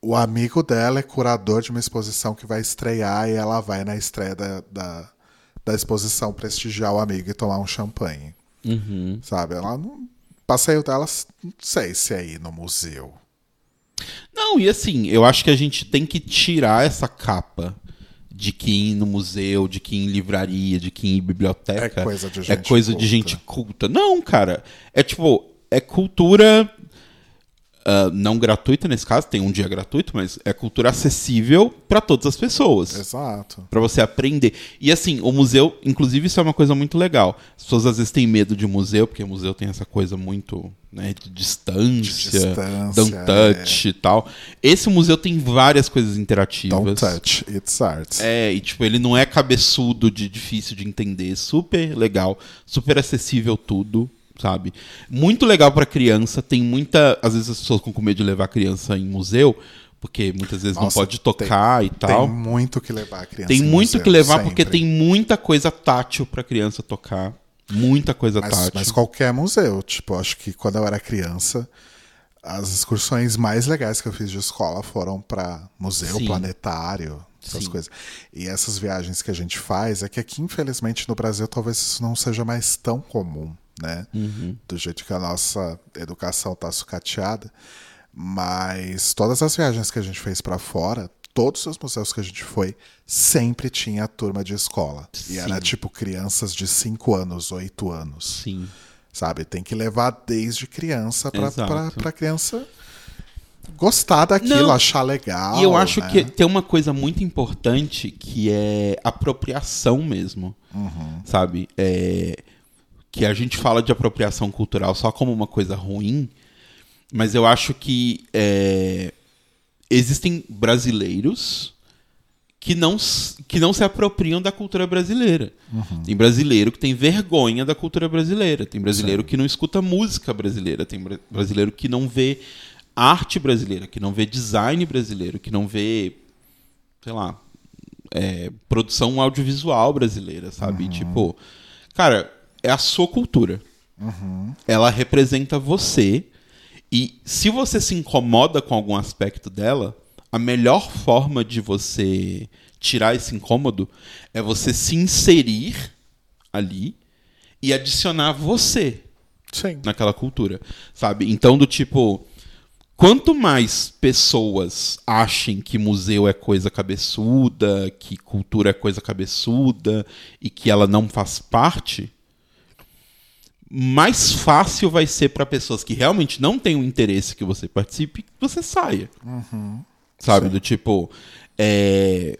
o amigo dela é curador de uma exposição que vai estrear e ela vai na estreia da, da, da exposição prestigiar o amigo e tomar um champanhe. Uhum. Sabe? Ela não. Passeio dela, não sei se é ir no museu. Não, e assim, eu acho que a gente tem que tirar essa capa de que ir no museu, de que ir em livraria, de que ir em biblioteca É coisa de é gente coisa de culta. gente culta. Não, cara. É tipo, é cultura. Uh, não gratuita nesse caso, tem um dia gratuito, mas é cultura acessível para todas as pessoas. Exato. Para você aprender. E assim, o museu, inclusive, isso é uma coisa muito legal. As pessoas às vezes têm medo de museu, porque o museu tem essa coisa muito né, de distância, De distância, don't touch e tal. Esse museu tem várias coisas interativas. Don't touch, it's art. É, e tipo, ele não é cabeçudo de difícil de entender, super legal, super acessível tudo, sabe? Muito legal pra criança, tem muita, às vezes as pessoas ficam com medo de levar a criança em museu, porque muitas vezes não Nossa, pode tocar e tal. Tem muito que levar a criança. Tem em muito museu, que levar sempre. porque tem muita coisa tátil pra criança tocar. Muita coisa Mas, tátil. mas qualquer museu, tipo, acho que quando eu era criança, as excursões mais legais que eu fiz de escola foram para museu, Sim. planetário, essas Sim. coisas. E essas viagens que a gente faz, é que aqui, infelizmente, no Brasil, talvez isso não seja mais tão comum, né? Uhum. Do jeito que a nossa educação tá sucateada. Mas todas as viagens que a gente fez para fora, todos os museus que a gente foi, sempre tinha a turma de escola. E era Sim. tipo crianças de 5 anos, 8 anos. Sim. Sabe? Tem que levar desde criança pra criança gostar daquilo, Não. achar legal. E eu acho né? que tem uma coisa muito importante que é apropriação mesmo. Sabe? É, que a gente fala de apropriação cultural só como uma coisa ruim, mas eu acho que é, existem brasileiros que não, que não se apropriam da cultura brasileira. Tem brasileiro que tem vergonha da cultura brasileira. Tem brasileiro que não escuta música brasileira. Tem bra- brasileiro que não vê arte brasileira, que não vê design brasileiro, que não vê, sei lá, é, produção audiovisual brasileira, sabe? Tipo, cara, é a sua cultura. Ela representa você. E se você se incomoda com algum aspecto dela, a melhor forma de você tirar esse incômodo é você se inserir ali e adicionar você Sim. naquela cultura, sabe? Então, do tipo, quanto mais pessoas achem que museu é coisa cabeçuda, que cultura é coisa cabeçuda e que ela não faz parte, mais fácil vai ser para pessoas que realmente não têm o interesse que você participe, que você saia. Sabe? Do tipo, é,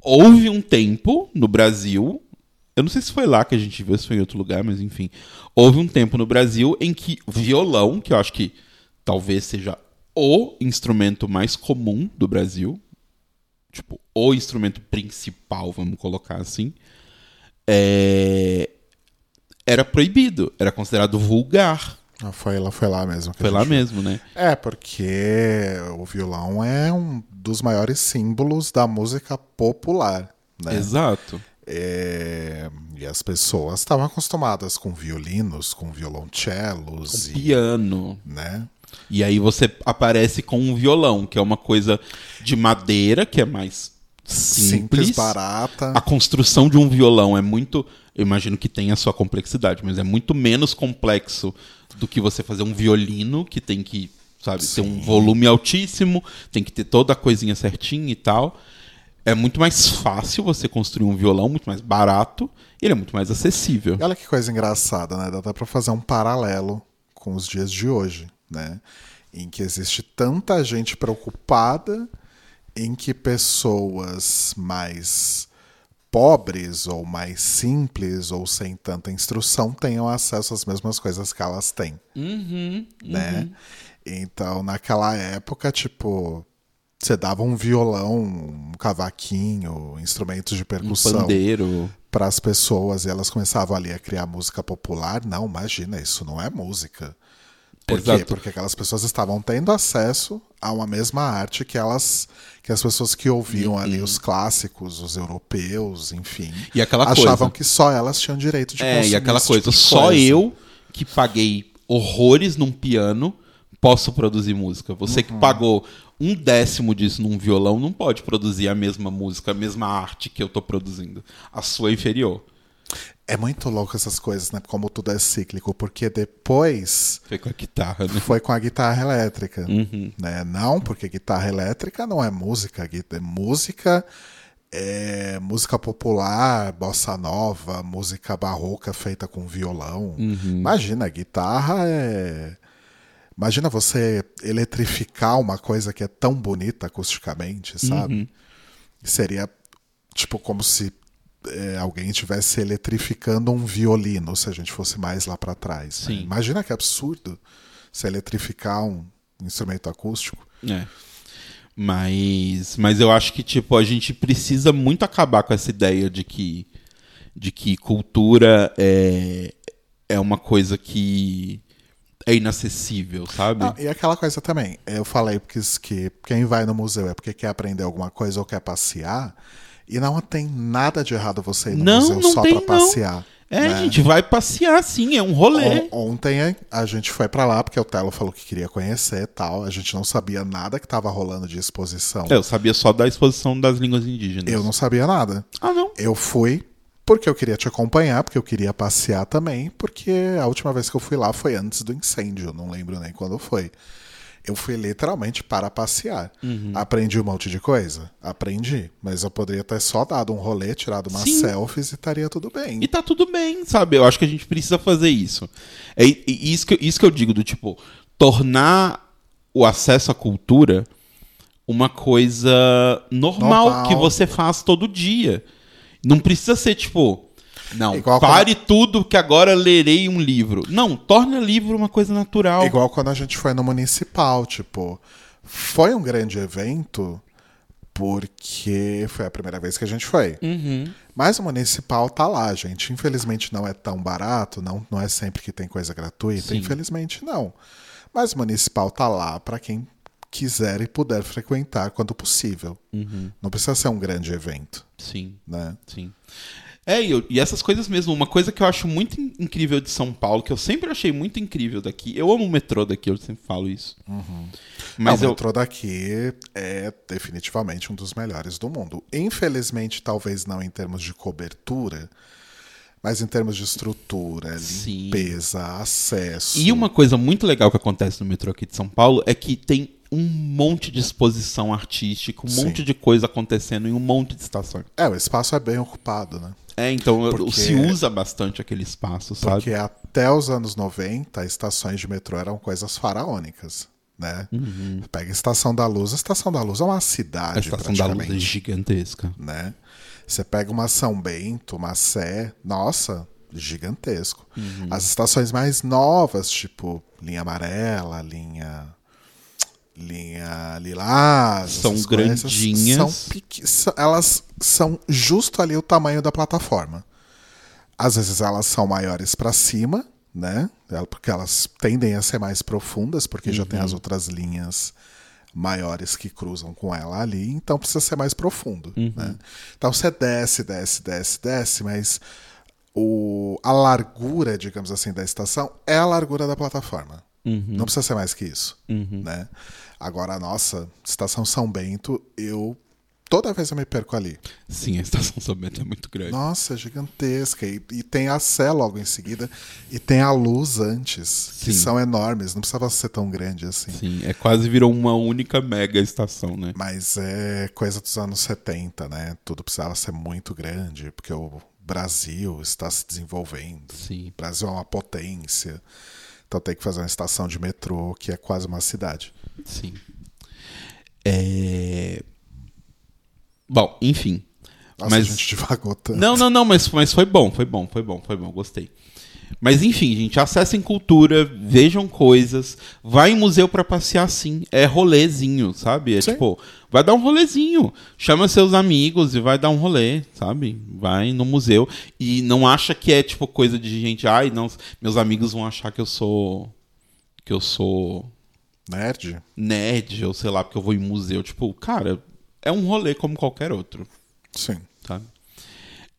houve um tempo no Brasil, eu não sei se foi lá que a gente viu, se foi em outro lugar, mas enfim, houve um tempo no Brasil em que violão, que eu acho que talvez seja o instrumento mais comum do Brasil, tipo, o instrumento principal, vamos colocar assim, é, era proibido, era considerado vulgar. Ah, Foi lá, foi lá mesmo. Foi lá gente- mesmo, né? É, porque o violão é um dos maiores símbolos da música popular, né? Exato. É, E as pessoas estavam acostumadas com violinos, com violoncelos, e, Piano. né? E aí você aparece com um violão, que é uma coisa de madeira, que é mais simples. Simples, barata. A construção de um violão é muito. Eu imagino que tem a sua complexidade, mas é muito menos complexo do que você fazer um violino, que tem que, sabe, ter um volume altíssimo, tem que ter toda a coisinha certinha e tal. É muito mais fácil você construir um violão, muito mais barato, e ele é muito mais acessível. Olha que coisa engraçada, né? Dá pra fazer um paralelo com os dias de hoje, né? Em que existe tanta gente preocupada em que pessoas mais pobres ou mais simples ou sem tanta instrução tenham acesso às mesmas coisas que elas têm, Uhum, né? Então, naquela época, tipo, você dava um violão, um cavaquinho, instrumentos de um percussão pandeiro. para as pessoas e elas começavam ali a criar música popular. Não, imagina, isso não é música. Por quê? Exato. Porque aquelas pessoas estavam tendo acesso a uma mesma arte que elas que as pessoas que ouviam ali os clássicos, os europeus, enfim, Uhum. E aquela achavam coisa. que só elas tinham direito de É, consumir e aquela esse coisa, tipo só coisa. eu que paguei horrores num piano posso produzir música. Você Uhum. que pagou um décimo disso num violão não pode produzir a mesma música, a mesma arte que eu tô produzindo. A sua é inferior. É muito louco essas coisas, né? Como tudo é cíclico, porque depois Foi com a guitarra, né? foi com a guitarra elétrica. Uhum. Né? Não, porque guitarra elétrica não é música. é Música é música popular, bossa nova, música barroca feita com violão. Uhum. Imagina, a guitarra é. Imagina você eletrificar uma coisa que é tão bonita acusticamente, sabe? Uhum. Seria tipo como se é, alguém estivesse eletrificando um violino, se a gente fosse mais lá para trás. né? Imagina que absurdo se eletrificar um instrumento acústico. É. Mas, mas eu acho que tipo a gente precisa muito acabar com essa ideia de que de que cultura é é uma coisa que é inacessível, sabe? Ah, e aquela coisa também, eu falei porque que quem vai no museu é porque quer aprender alguma coisa ou quer passear, e não tem nada de errado você ir no Não, museu não só tem, pra não. passear. é, né? a gente vai passear sim, é um rolê. On- Ontem a gente foi pra lá porque o Telo falou que queria conhecer e tal. A gente não sabia nada que tava rolando de exposição. É, eu sabia só da exposição das línguas indígenas. Eu não sabia nada. Ah, não. Eu fui porque eu queria te acompanhar, porque eu queria passear também, porque a última vez que eu fui lá foi antes do incêndio, não lembro nem quando foi. Eu fui literalmente para passear. Uhum. Aprendi um monte de coisa? Aprendi. Mas eu poderia ter só dado um rolê, tirado umas Sim. selfies e estaria tudo bem. E tá tudo bem, sabe? Eu acho que a gente precisa fazer isso. É isso que, isso que eu digo, do tipo, tornar o acesso à cultura uma coisa normal, Normal. que você faz todo dia. Não precisa ser tipo. Não, Igual pare tudo que agora lerei um livro. Não, torna livro uma coisa natural. Igual quando a gente foi no municipal, tipo, foi um grande evento porque foi a primeira vez que a gente foi. Uhum. Mas o municipal tá lá, gente. Infelizmente não é tão barato, não, não é sempre que tem coisa gratuita, Sim. infelizmente não. Mas o municipal tá lá para quem quiser e puder frequentar quando possível. Uhum. Não precisa ser um grande evento, Sim. né? Sim. É, e, eu- e essas coisas mesmo. Uma coisa que eu acho muito in- incrível de São Paulo, que eu sempre achei muito incrível daqui. Eu amo o metrô daqui, eu sempre falo isso. Mas Não, eu. o metrô daqui é definitivamente um dos melhores do mundo. Infelizmente, talvez não em termos de cobertura, mas em termos de estrutura, Sim. limpeza, acesso. E uma coisa muito legal que acontece no metrô aqui de São Paulo é que tem um monte de exposição artística, um Sim. monte de coisa acontecendo em um monte de estações. É, o espaço é bem ocupado, né? É, então Porque- se usa bastante aquele espaço, sabe? Porque até os anos 90, estações de metrô eram coisas faraônicas, né? Pega a Estação da Luz, a Estação da Luz é uma cidade, Uhum. A estação da luz é gigantesca. né? Você pega uma São Bento, uma Sé, nossa, gigantesco. Uhum. As estações mais novas, tipo linha amarela, linha linha lilás, São grandinhas. são pequ- elas são justo ali o tamanho da plataforma. Às vezes elas são maiores para cima, né? Ela- Porque elas tendem a ser mais profundas, porque já tem Uhum. as outras linhas maiores que cruzam com ela ali, então precisa ser mais profundo. Uhum. Né? Então você desce, desce, desce, desce, mas o, a largura, digamos assim, da estação é a largura da plataforma. Uhum. Não precisa ser mais que isso. Né? Agora, a nossa estação São Bento, eu. Toda vez eu me perco ali. Sim, a estação São Bento é muito grande. Nossa, é gigantesca. E, e tem a Sé logo em seguida. E tem a Luz antes, que Sim. são enormes. Não precisava ser tão grande assim. Sim, é quase virou uma única mega estação, né? Mas é coisa dos anos 70, né? Tudo precisava ser muito grande, porque o Brasil está se desenvolvendo. Sim. O Brasil é uma potência. Então tem que fazer uma estação de metrô que é quase uma cidade. Sim. É... Bom, enfim. Nossa, Mas- a gente *laughs* divagou tanto. Não, não, não, mas, mas foi bom, foi bom, foi bom, foi bom, gostei. Mas enfim, gente, acessem cultura, vejam coisas, vai em museu pra passear sim, é rolezinho, sabe? É Sim. tipo, vai dar um rolezinho, chama seus amigos e vai dar um rolê, sabe? Vai no museu e não acha que é tipo coisa de gente, ai, não, meus amigos vão achar que eu sou que eu sou Nerd? nerd ou sei lá, porque eu vou em museu, tipo, cara, é um rolê como qualquer outro Sim. sabe?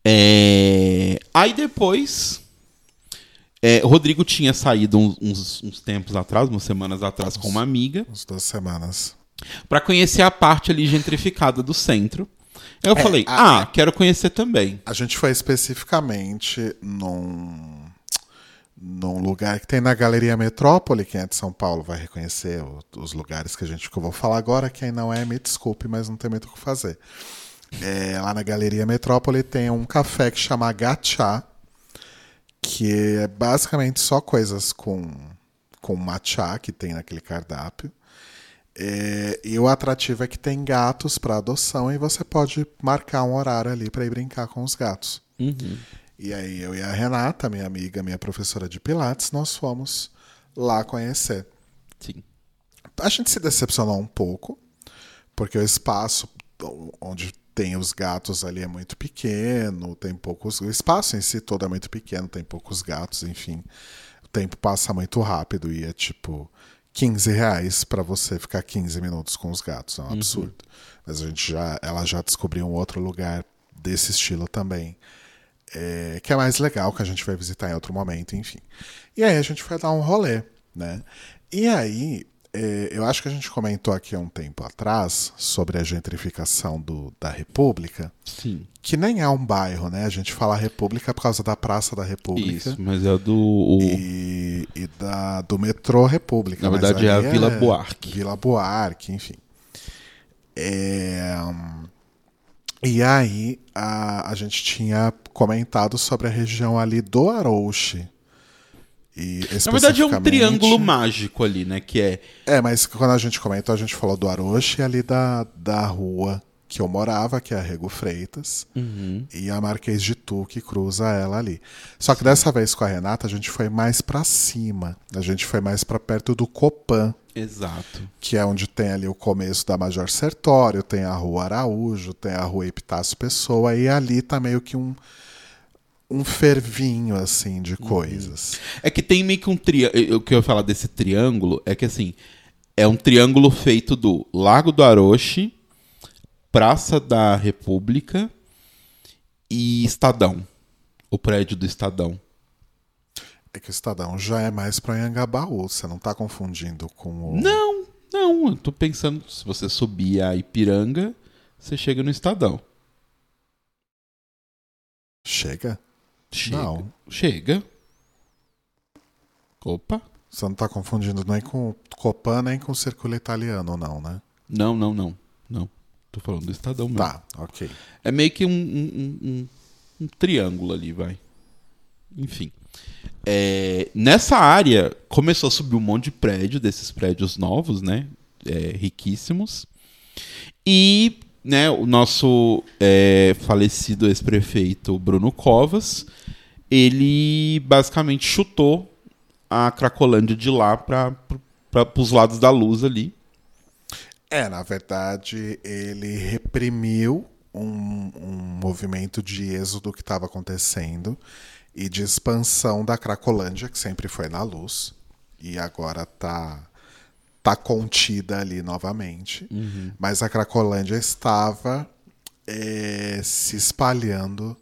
É, Aí depois, é, Rodrigo tinha saído uns, uns- uns tempos atrás, umas semanas atrás, com uma amiga, Uns duas semanas. pra conhecer a parte ali gentrificada do centro. Eu É, falei, a- ah, quero conhecer também. A gente foi especificamente num, num lugar que tem na Galeria Metrópole. Quem é de São Paulo vai reconhecer o- os lugares que a gente que eu vou falar agora. Quem não é, me desculpe, mas não tem muito o que fazer. É, lá na Galeria Metrópole tem um café que chama Gachá, que é basicamente só coisas com, com matcha que tem naquele cardápio. É, e o atrativo é que tem gatos para adoção e você pode marcar um horário ali para ir brincar com os gatos. Uhum. E aí eu e a Renata, minha amiga, minha professora de Pilates, nós fomos lá conhecer. Sim. A gente se decepcionou um pouco, porque o espaço onde tem os gatos ali é muito pequeno, tem poucos. O espaço em si todo é muito pequeno, tem poucos gatos, enfim. O tempo passa muito rápido e é tipo 15 reais para você ficar 15 minutos com os gatos. É um absurdo. Mas a gente já, ela já descobriu um outro lugar desse estilo também. é, que é mais legal, que a gente vai visitar em outro momento, enfim. E aí a gente foi dar um rolê, né? E aí, é, eu acho que a gente comentou aqui há um tempo atrás sobre a gentrificação do, da República, Sim. que nem é um bairro, né? A gente fala República por causa da Praça da República. Isso, mas é do. o- E, e da, do metrô República. Na verdade, é a Vila Buarque. Vila Buarque, enfim. É, E aí, a, a gente tinha comentado sobre a região ali do Arouche. Na verdade, é um triângulo mágico ali, né? Que é. É, mas quando a gente comentou, a gente falou do Arouche e ali da, da rua que eu morava, que é a Rego Freitas, Uhum. e a Marquês de Tu, que cruza ela ali. Só que dessa vez com a Renata, a gente foi mais pra cima. A gente foi mais pra perto do Copan, Exato. que é onde tem ali o começo da Major Sertório, tem a Rua Araújo, tem a Rua Epitácio Pessoa, e ali tá meio que um, um fervinho, assim, de coisas. É que tem meio que um triângulo. O que eu ia falar desse triângulo é que assim. É um triângulo feito do Lago do Aroche, Praça da República e Estadão. O prédio do Estadão. É que o Estadão já é mais pra Anhangabaú, você não tá confundindo com o... Não, não. Eu tô pensando, se você subir a Ipiranga, você chega no Estadão. Chega? Chega. Não. Chega. Opa. Você não tá confundindo nem com Copan, nem com o Círculo Italiano, não, né? Não, não, não. Não. Tô falando do Estadão mesmo. Tá, ok. É meio que um, um- um- um- um triângulo ali, vai. Enfim. É, nessa área, começou a subir um monte de prédio, desses prédios novos, né? É, riquíssimos. E né, o nosso é, falecido ex-prefeito Bruno Covas, ele basicamente chutou a Cracolândia de lá para os lados da luz ali. É, na verdade, ele reprimiu um, um movimento de êxodo que estava acontecendo e de expansão da Cracolândia, que sempre foi na luz, e agora tá, tá contida ali novamente. Mas a Cracolândia estava eh, se espalhando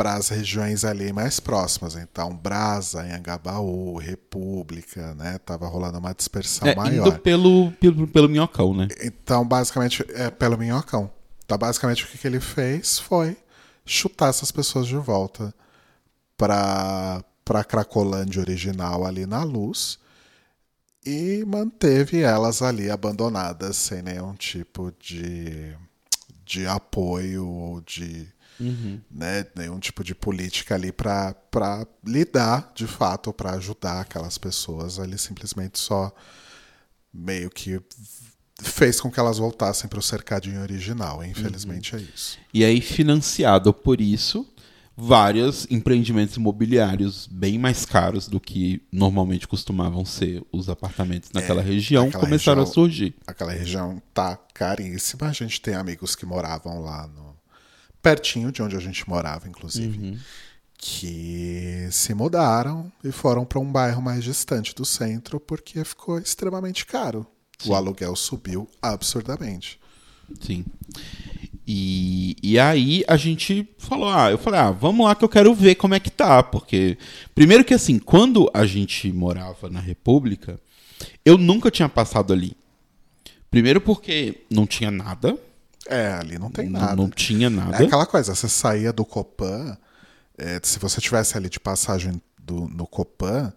para as regiões ali mais próximas. Então, Brasa, Anhangabaú, República, né? Tava rolando uma dispersão É, maior. indo pelo, pelo, pelo minhocão, né? Então, basicamente, é pelo minhocão. Então, basicamente, o que, que ele fez foi chutar essas pessoas de volta para a Cracolândia original ali na luz e manteve elas ali abandonadas sem nenhum tipo de, de apoio ou de né, nenhum tipo de política ali para lidar de fato, para ajudar aquelas pessoas. Ele simplesmente só meio que fez com que elas voltassem para o cercadinho original. Infelizmente é isso. E aí, financiado por isso, vários empreendimentos imobiliários bem mais caros do que normalmente costumavam ser os apartamentos naquela região naquela começaram região- a surgir. Aquela região tá caríssima. A gente tem amigos que moravam lá no pertinho de onde a gente morava, inclusive, que se mudaram e foram para um bairro mais distante do centro porque ficou extremamente caro. O aluguel subiu absurdamente. Sim. E, e aí a gente falou, ah, eu falei, ah, vamos lá que eu quero ver como é que tá, porque primeiro que assim, quando a gente morava na República, eu nunca tinha passado ali. Primeiro porque não tinha nada, É, ali não tem não, nada. não tinha nada. É aquela coisa, você saía do Copan, é, se você tivesse ali de passagem do, no Copan,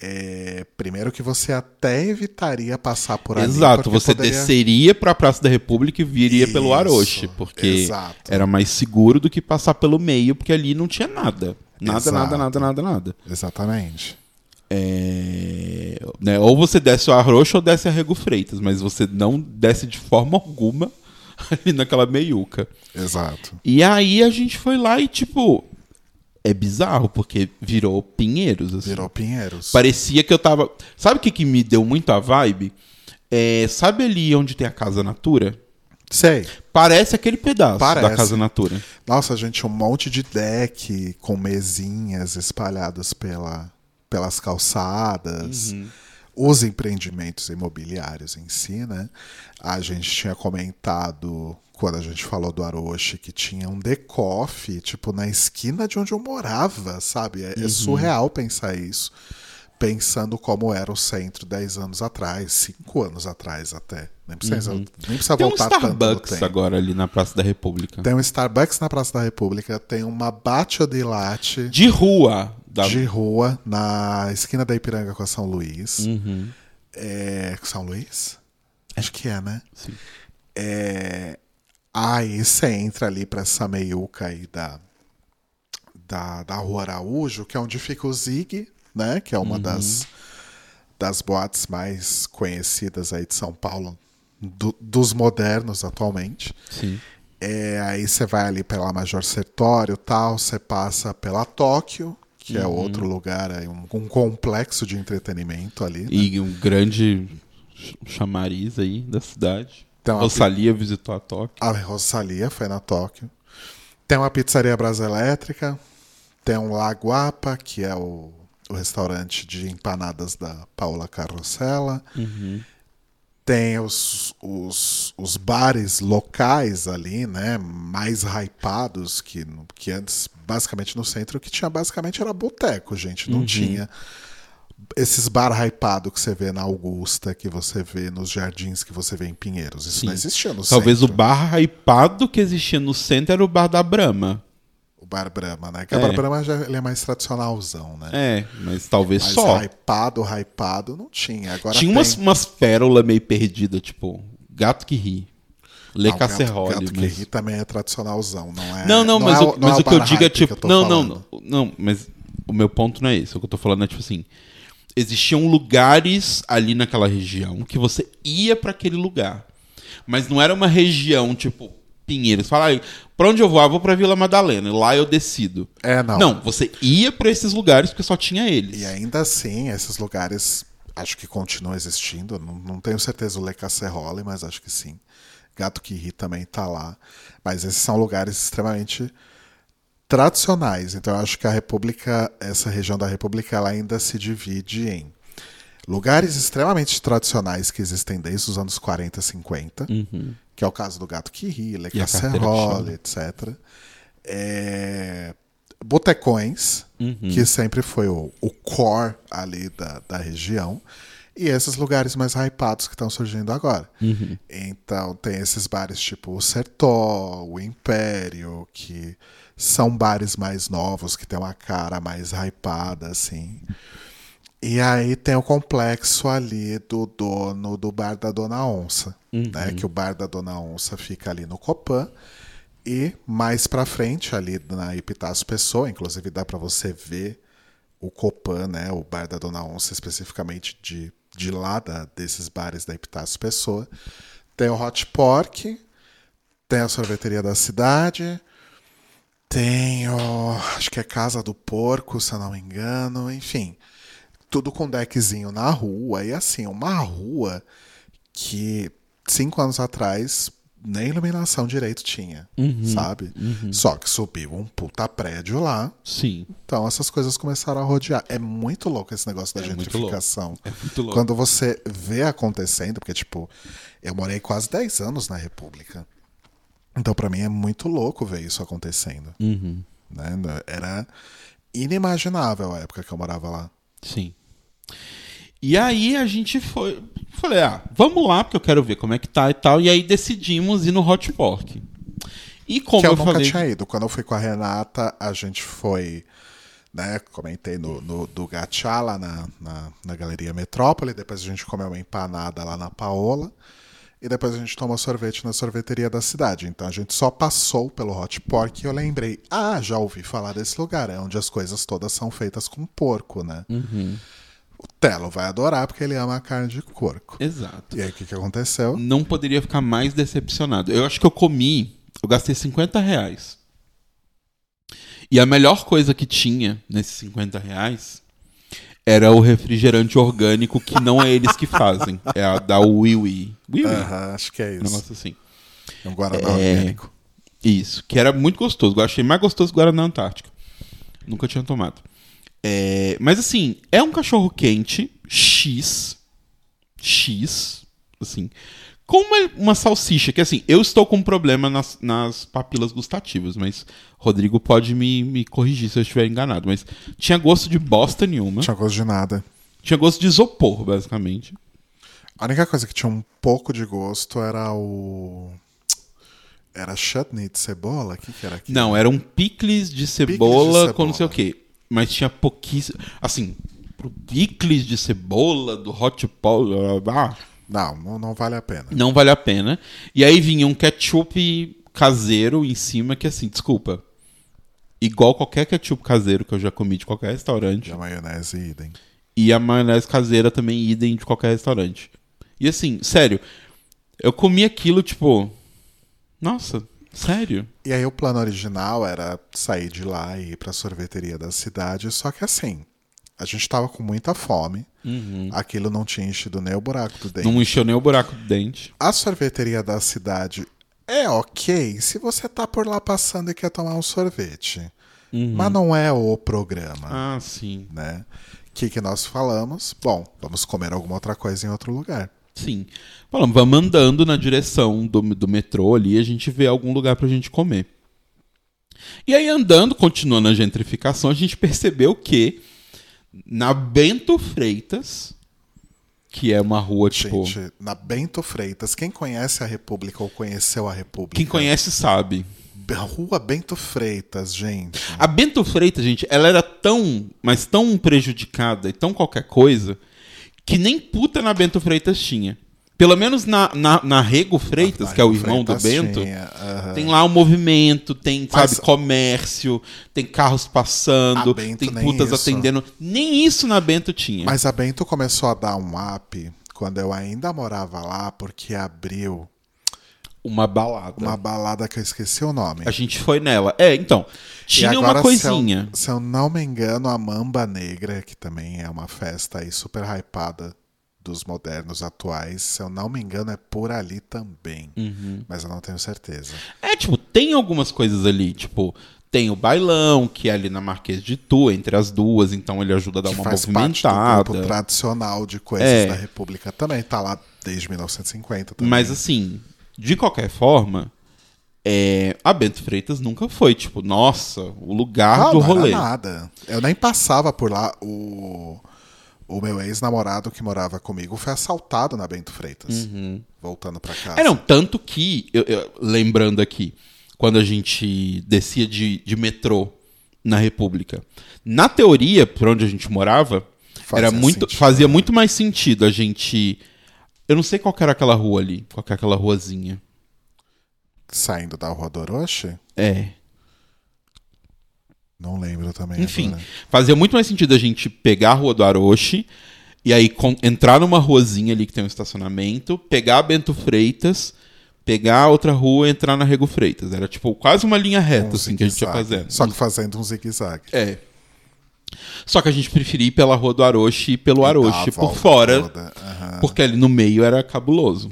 é, primeiro que você até evitaria passar por ali. Exato, você poderia- desceria para a Praça da República e viria pelo Isso, Aroche, porque exato. era mais seguro do que passar pelo meio, porque ali não tinha nada. Nada, Exato. nada, nada, nada, nada. Exatamente. É, né, ou você desce o Arroxo ou desce a Rego Freitas, mas você não desce de forma alguma ali *laughs* naquela meiuca. Exato. E aí a gente foi lá e, tipo, é bizarro, porque virou Pinheiros. Assim. Virou Pinheiros. Parecia que eu tava. Sabe o que, que me deu muito a vibe? É, sabe ali onde tem a Casa Natura? Sei. Parece aquele pedaço Parece. da Casa Natura. Nossa, gente, um monte de deck com mesinhas espalhadas pela, pelas calçadas. Os empreendimentos imobiliários em si, né? A gente tinha comentado, quando a gente falou do Aroche, que tinha um decoff, tipo, na esquina de onde eu morava, sabe? É, é surreal pensar isso. Pensando como era o centro 10 anos atrás, 5 anos atrás até. Nem precisa, nem precisa Tem um voltar no Starbucks agora ali na Praça da República. Tem um Starbucks na Praça da República, tem uma Batio de Latte De rua. Da... de rua na esquina da Ipiranga com a São Luís. Uhum. É, São Luís? Acho que é, né? Sim. É, aí você entra ali pra essa meiuca aí da, da, da Rua Araújo, que é onde fica o Zig, né? Que é uma das, das boates mais conhecidas aí de São Paulo, do- dos modernos atualmente. Sim. É, aí você vai ali pela Major Sertório tal, você passa pela Tóquio, que é outro lugar, aí, um, um complexo de entretenimento ali. né? E um grande ch- chamariz aí da cidade. Uma Rosalia visitou a Tóquio. A Rosalia foi na Tóquio. Tem uma pizzaria Brasa Elétrica. Tem um Laguapa, que é o, o restaurante de empanadas da Paula Carrossela. Tem os, os, os bares locais ali, né? Mais hypados, que, que antes, basicamente no centro, o que tinha basicamente era boteco, gente. Não tinha esses bar hypado que você vê na Augusta, que você vê nos jardins, que você vê em Pinheiros. Isso não existia no Talvez centro. o bar hypado que existia no centro era o bar da Brahma. O Bar Brahma, né? Que É. o Bar Brahma já, ele é mais tradicionalzão, né? É, mas talvez Mas só. hypado, hypado, não tinha. Agora Tinha tem... umas, umas pérolas meio perdidas, tipo, gato que ri. Não, gato, Casserole. gato que mas... também é tradicionalzão, não é? Não, não, mas, é o, não mas é o que eu digo é tipo. não, não, não, não, mas o meu ponto não é esse. O que eu tô falando é tipo assim. Existiam lugares ali naquela região que você ia pra aquele lugar. Mas não era uma região tipo Pinheiros. Fala aí, pra onde eu vou? Ah, vou pra Vila Madalena. Lá eu decido. É, não. Não, você ia pra esses lugares porque só tinha eles. E ainda assim, esses lugares acho que continuam existindo. Não, não tenho certeza o Le Casserole, mas acho que sim. Gato que ri também tá lá. Mas esses são lugares extremamente tradicionais. Então eu acho que a República, essa região da República, ela ainda se divide em lugares extremamente tradicionais que existem desde os anos 40, 50, que é o caso do Gato que ri, Le Uhum. Casserole, etc. É, Botecões, Uhum. que sempre foi o, o core ali da, da região. E esses lugares mais hypados que estão surgindo agora. Uhum. Então tem esses bares tipo o Sertó, o Império, que são bares mais novos, que tem uma cara mais hypada, assim. E aí tem o complexo ali do dono do bar da Dona Onça, né? Que o bar da Dona Onça fica ali no Copan. E mais pra frente, ali na Epitácio Pessoa, inclusive dá pra você ver o Copan, né? O bar da Dona Onça, especificamente de, de lá da, desses bares da Epitácio Pessoa. Tem o Hot Pork, tem a sorveteria da cidade, tem o. Acho que é Casa do Porco, se eu não me engano, enfim. Tudo com deckzinho na rua. E assim, uma rua que cinco anos atrás nem iluminação direito tinha, sabe? Só que subiu um puta prédio lá. Sim. Então essas coisas começaram a rodear. É muito louco esse negócio da É muito gentrificação. É muito louco. Quando você vê acontecendo, porque, tipo, eu morei quase 10 anos na República. Então, pra mim, é muito louco ver isso acontecendo. Uhum. Né? Era inimaginável a época que eu morava lá. Sim. E aí a gente foi. Falei, ah, vamos lá, porque eu quero ver como é que tá e tal. E aí decidimos ir no Hot Pork. E como que eu, eu, nunca falei. tinha ido. Quando eu fui com a Renata, a gente foi. Né, comentei no, no do Gachá lá na, na, na Galeria Metrópole. Depois a gente comeu uma empanada lá na Paola. E depois a gente tomou sorvete na sorveteria da cidade. Então a gente só passou pelo Hot Pork e eu lembrei: ah, já ouvi falar desse lugar. É onde as coisas todas são feitas com porco, né? O Telo vai adorar porque ele ama a carne de porco. Exato. E aí, o que, que aconteceu? Não poderia ficar mais decepcionado. Eu acho que eu comi, eu gastei 50 reais. E a melhor coisa que tinha nesses 50 reais era o refrigerante orgânico que não é eles que fazem. É a da Wiwi. Wiwi. Aham, acho que é Um isso. negócio assim. É um Guaraná É. orgânico. Isso, que era muito gostoso. Eu achei mais gostoso que Guaraná Antártica. Nunca tinha tomado. É, mas assim, é um cachorro quente X. X. Assim. Com uma, uma salsicha, que assim, eu estou com um problema nas, nas papilas gustativas, mas Rodrigo pode me, me corrigir se eu estiver enganado. Mas tinha gosto de bosta nenhuma. Tinha gosto de nada. Tinha gosto de isopor, basicamente. A única coisa que tinha um pouco de gosto era o. Era chutney de cebola? O que, que era aquilo? Não, era um picles de cebola, cebola. com não sei o quê. Mas tinha pouquíssimo. Assim, pro picles de cebola do hot pot. ah, Não, não, não vale a pena. não vale a pena. E aí vinha um ketchup caseiro em cima, que assim, desculpa. Igual qualquer ketchup caseiro que eu já comi de qualquer restaurante. E a maionese idem. E a maionese caseira também idem de qualquer restaurante. E assim, sério, eu comi aquilo, tipo. Nossa, sério? E aí o plano original era sair de lá e ir pra sorveteria da cidade, só que assim, a gente tava com muita fome, aquilo não tinha enchido nem o buraco do dente. Não encheu nem o buraco do dente. A sorveteria da cidade é ok se você tá por lá passando e quer tomar um sorvete. Mas não é o programa, Ah, sim. né? O que, que nós falamos? Bom, vamos comer alguma outra coisa em outro lugar. Sim. Falamos, vamos andando na direção do, do metrô ali e a gente vê algum lugar pra gente comer. E aí, andando, continuando a gentrificação, a gente percebeu que na Bento Freitas, que é uma rua, tipo. Gente, na Bento Freitas, quem conhece a República ou conheceu a República? Quem conhece sabe. Rua Bento Freitas, gente. A Bento Freitas, gente, ela era tão, mas tão prejudicada e tão qualquer coisa, que nem puta na Bento Freitas tinha. Pelo menos na, na, na Rego Freitas, que é o irmão Freitas do Bento, tinha, tem lá o movimento, tem, Mas- sabe, comércio, tem carros passando, tem putas isso. atendendo. Nem isso na Bento tinha. Mas a Bento começou a dar um up quando eu ainda morava lá, porque abriu Uma balada. uma balada que eu esqueci o nome. A gente foi nela. É, então, tinha agora, uma coisinha. Se eu, se eu não me engano, a Mamba Negra, que também é uma festa aí super hypada dos modernos atuais, se eu não me engano, é por ali também. Uhum. Mas eu não tenho certeza. É, tipo, tem algumas coisas ali, tipo, tem o bailão, que é ali na Marquês de Tu, entre as duas, então ele ajuda a dar que uma faz parte do movimentada. tradicional de coisas É. da República também. Tá lá desde 1950 também. Mas assim, de qualquer forma, é, a Bento Freitas nunca foi, tipo, nossa, o lugar Ah, do não rolê. nada. Eu nem passava por lá. O, o meu ex-namorado que morava comigo foi assaltado na Bento Freitas. Voltando pra casa. É, não, tanto que, eu- eu- lembrando aqui, quando a gente descia de, de metrô na República, na teoria, por onde a gente morava, Fazia era muito, sentido, fazia né? muito mais sentido a gente. Eu não sei qual era aquela rua ali, qual que é aquela ruazinha. Saindo da Rua do Orochi? É. Não lembro também. Enfim, agora. fazia muito mais sentido a gente pegar a rua do Aroche e aí con- entrar numa ruazinha ali que tem um estacionamento, pegar a Bento Freitas, pegar a outra rua e entrar na Rego Freitas. Era tipo quase uma linha reta Um assim que a gente ia fazendo. Só que fazendo um zigue-zague. É. Só que a gente preferia ir pela rua do Aroche e pelo Aroche por fora. Aham. porque ali no meio era cabuloso.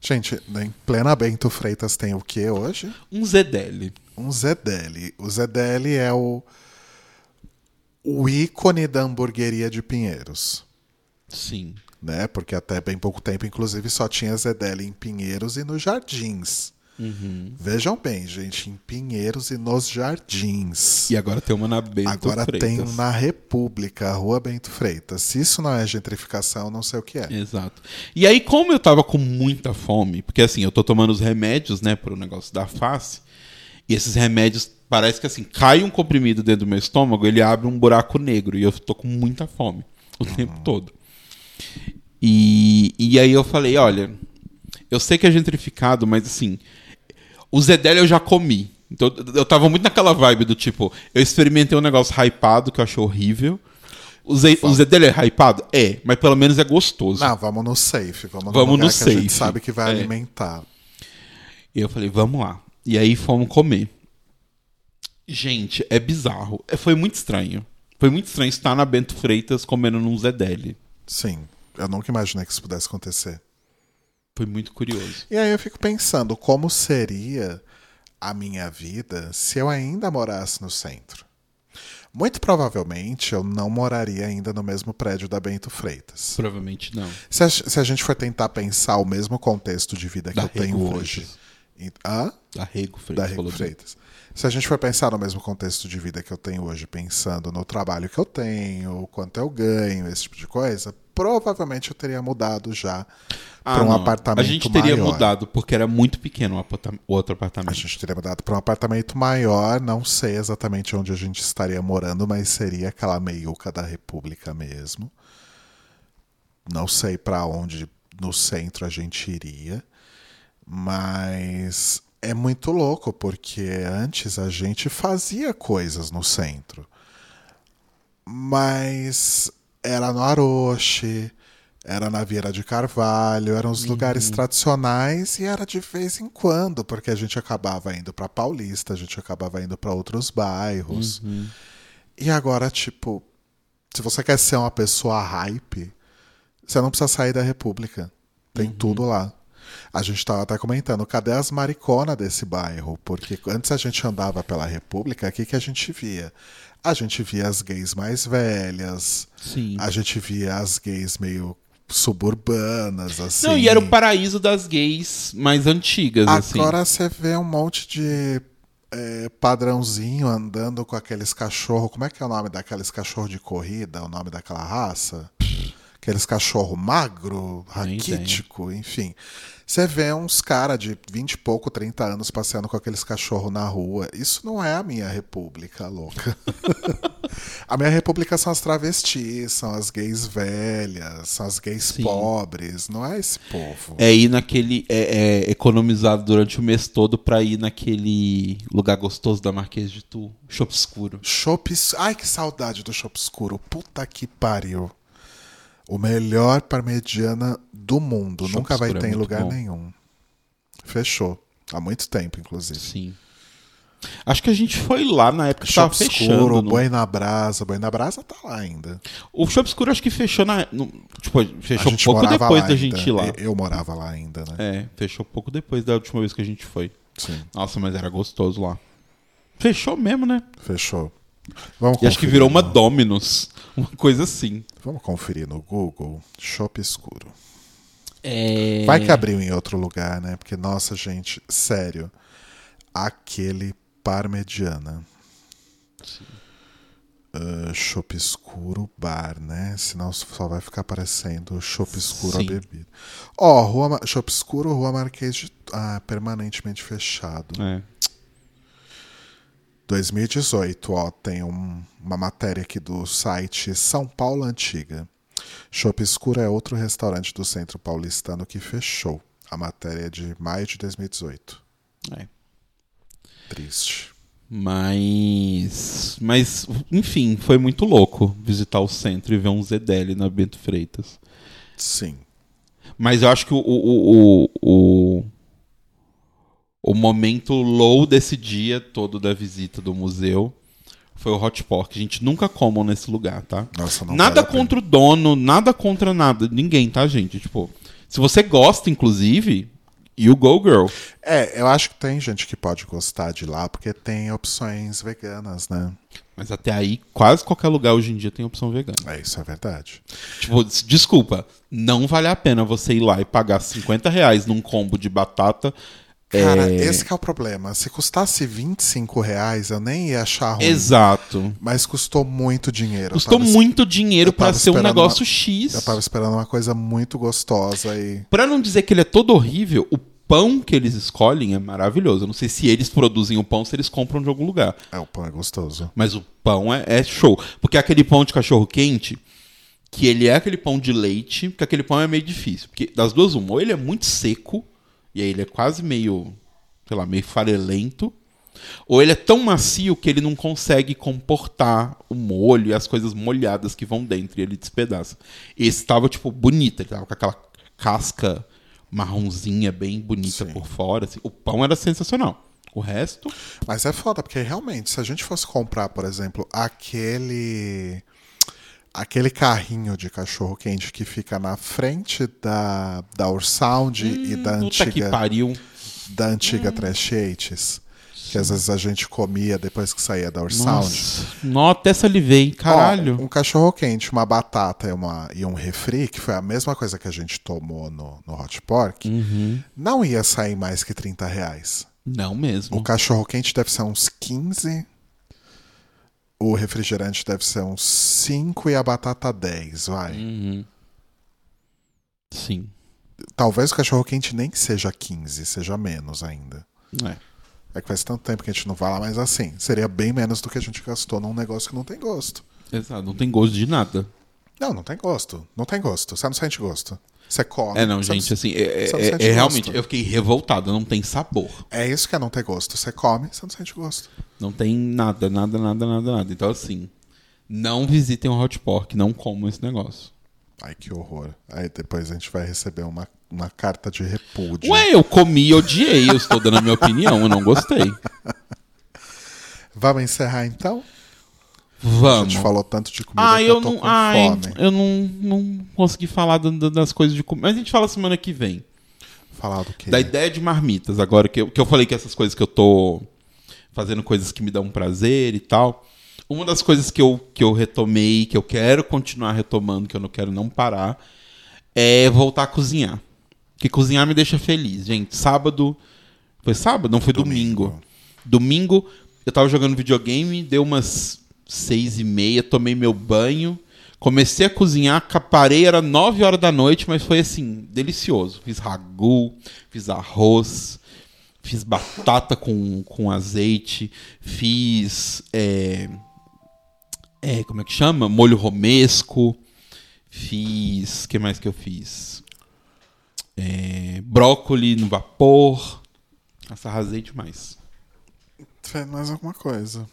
Gente, em plena Bento Freitas tem o que hoje? Um Zedele. Um Zedeli. O Zedeli é o, o ícone da hamburgueria de Pinheiros. Sim. Né? Porque até bem pouco tempo, inclusive, só tinha Zedeli em Pinheiros e nos Jardins. Uhum. Vejam bem, gente, em Pinheiros e nos Jardins. E agora tem uma na Bento Agora Freitas. tem um na República, Rua Bento Freitas. Se isso não é gentrificação, não sei o que é. Exato. E aí, como eu tava com muita fome, porque assim, eu tô tomando os remédios, né, pro negócio da face, e esses remédios, parece que assim, cai um comprimido dentro do meu estômago, ele abre um buraco negro, e eu tô com muita fome o tempo todo. E, e aí eu falei, olha, eu sei que é gentrificado, mas assim, o Zedele eu já comi. Então eu tava muito naquela vibe do tipo, eu experimentei um negócio hypado que eu achei horrível. O, Zé, o Zé dele é hypado? É, mas pelo menos é gostoso. Não, vamos no safe. Vamos no, Vamos no que a gente safe. sabe que vai É. alimentar. E eu falei, vamos lá. E aí fomos comer. Gente, é bizarro. É, Foi muito estranho. Foi muito estranho estar na Bento Freitas comendo num Zé Deli. Sim, eu nunca imaginei que isso pudesse acontecer. Foi muito curioso. E aí eu fico pensando como seria a minha vida se eu ainda morasse no centro. Muito provavelmente eu não moraria ainda no mesmo prédio da Bento Freitas. Provavelmente não. Se a, se a gente for tentar pensar o mesmo contexto de vida que Da eu tenho Rego hoje. Freitas. em- Hã? Da Rego da Freitas. Rego falou bem. Freitas. Se a gente for pensar no mesmo contexto de vida que eu tenho hoje, pensando no trabalho que eu tenho, quanto eu ganho, esse tipo de coisa, provavelmente eu teria mudado já Ah, para um não. apartamento A gente teria maior. mudado porque era muito pequeno o outro A apartamento. gente teria mudado para um apartamento maior, não sei exatamente onde a gente estaria morando, mas seria aquela meiuca da República mesmo. Não sei para onde no centro a gente iria, mas é muito louco porque antes a gente fazia coisas no centro, mas era no Aroche, era na Vieira de Carvalho, eram os lugares tradicionais e era de vez em quando, porque a gente acabava indo para Paulista, a gente acabava indo para outros bairros. E agora, tipo, se você quer ser uma pessoa hype, você não precisa sair da República. Tem tudo lá. A gente tava até comentando, cadê as mariconas desse bairro? Porque antes a gente andava pela República, o que, que a gente via? A gente via as gays mais velhas, Sim. a gente via as gays meio suburbanas, assim. Não, e era o paraíso das gays mais antigas, assim. Agora você vê um monte de é, padrãozinho andando com aqueles cachorros. Como é que é o nome daqueles cachorros de corrida? O nome daquela raça? Aqueles cachorro magro, raquítico, enfim. Você vê uns caras de 20 e pouco, 30 anos passeando com aqueles cachorros na rua. Isso não é a minha república, louca. *laughs* a minha república são as travestis, são as gays velhas, são as gays Sim. pobres. Não é esse povo. É ir naquele. É, é economizado durante o mês todo pra ir naquele lugar gostoso da Marquês de Tu, Chopp Escuro. Ai, que saudade do Chopp Escuro. Puta que pariu. O melhor parmegiana do mundo. Nunca vai Escuro é ter em lugar bom. nenhum. Fechou. Há muito tempo, inclusive. Sim. Acho que a gente foi lá na época que Chopp tava Escuro, fechando. no- Boi na Brasa. Boi na Brasa tá lá ainda. O Chopp Escuro acho que fechou na. no- Tipo, fechou pouco depois da ainda. gente ir lá. Eu, eu morava lá ainda, né? É, fechou pouco depois da última vez que a gente foi. Sim, Nossa, mas era gostoso lá. Fechou mesmo, né? fechou. Vamos E acho que virou uma Dominus. Uma coisa assim. Vamos conferir no Google. Chopp Escuro. É... Vai que abriu em outro lugar, né? Porque, nossa, gente, sério. Aquele parmegiana. Uh, chopp escuro bar, né? Senão só vai ficar aparecendo chopp escuro a Sim. bebida. Ó, rua Ma- chopp escuro, rua Marquês de. Ah, permanentemente fechado. É. 2018, ó, tem um- uma matéria aqui do site São Paulo Antiga. Chopp Escuro é outro restaurante do centro paulistano que fechou. A matéria é de maio de 2018. é. Triste. Mas. Mas, enfim, foi muito louco visitar o centro e ver um ZDL na Bento Freitas. Sim. Mas eu acho que o, o, o, o, o momento low desse dia todo da visita do museu foi o Hot Pork. A gente nunca comam nesse lugar, tá? Nossa, não nada vale contra o dono, nada contra nada. Ninguém, tá, gente? Tipo, se você gosta, inclusive, you go, girl. É, eu acho que tem gente que pode gostar de lá porque tem opções veganas, né? Mas até aí, quase qualquer lugar hoje em dia tem opção vegana. É, isso é verdade. Tipo, des- desculpa, não vale a pena você ir lá e pagar 50 reais num combo de batata. Cara, é, esse que é o problema. Se custasse 25 reais, eu nem ia achar ruim. Exato. Mas custou muito dinheiro. Custou tava- muito dinheiro tava ser um negócio uma- X. Eu tava esperando uma coisa muito gostosa e. Pra não dizer que ele é todo horrível, o pão que eles escolhem é maravilhoso. Eu não sei se eles produzem o pão, se eles compram de algum lugar. É, o pão é gostoso. Mas o pão é, é show. Porque aquele pão de cachorro quente, que ele é aquele pão de leite, que aquele pão é meio difícil. Porque das duas, uma, ou ele é muito seco, e aí ele é quase meio, sei lá, meio farelento, Ou ele é tão macio que ele não consegue comportar o molho e as coisas molhadas que vão dentro e ele despedaça. Esse tava, tipo, bonito, ele tava com aquela casca marronzinha bem bonita Sim. por fora. assim. O pão era sensacional. O resto. Mas é foda, porque realmente, se a gente fosse comprar, por exemplo, aquele. Aquele carrinho de cachorro quente que fica na frente da, da Ursound e da Puta que antiga, pariu. da antiga Trash Eats, que às vezes a gente comia depois que saía da Ursound. Até salivei, hein? caralho. Ó, um cachorro quente, uma batata e, uma, e um refri, que foi a mesma coisa que a gente tomou no, no Hot Pork, Uhum. não ia sair mais que 30 reais. Não mesmo. O cachorro quente deve ser uns 15. O refrigerante deve ser uns 5 e a batata 10, vai. Uhum. Sim. Talvez o cachorro quente nem seja 15, seja menos ainda. É. É que faz tanto tempo que a gente não vai lá, mas assim, seria bem menos do que a gente gastou num negócio que não tem gosto. Exato, não tem gosto de nada. Não, não tem gosto. Não tem gosto. Você não sente gosto. Você come. É, não, gente, assim, é, não é- sente é realmente, eu fiquei revoltado, não tem sabor. É isso que é não ter gosto. Você come, você não sente gosto. Não tem nada, nada, nada, nada, nada. Então, assim, não visitem o Hot Pork, não comam esse negócio. Ai, que horror. Aí depois a gente vai receber uma, uma carta de repúdio. Ué, eu comi e odiei, eu estou dando a minha opinião, eu não gostei. *laughs* Vamos encerrar então? A Vamos. gente falou tanto de comida Ah, que eu eu tô não, com ai, fome. eu não, não consegui falar da- da- das coisas de comida. Mas a gente fala semana que vem. Falar do quê? Da ideia de marmitas, agora que eu, que eu falei que essas coisas que eu tô fazendo coisas que me dão prazer e tal. Uma das coisas que eu, que eu retomei, que eu quero continuar retomando, que eu não quero não parar, é voltar a cozinhar. Porque cozinhar me deixa feliz, gente. Sábado. Foi sábado? Não, foi domingo. Domingo, eu tava jogando videogame, deu umas seis e meia, tomei meu banho, comecei a cozinhar, ca- parei, era nove horas da noite, mas foi assim, delicioso. Fiz ragu, fiz arroz, fiz batata com, com azeite, fiz. É, é, como é que chama? Molho romesco. Fiz. O que mais que eu fiz? É, brócoli no vapor. Nossa, arrasei demais. Fez mais alguma coisa.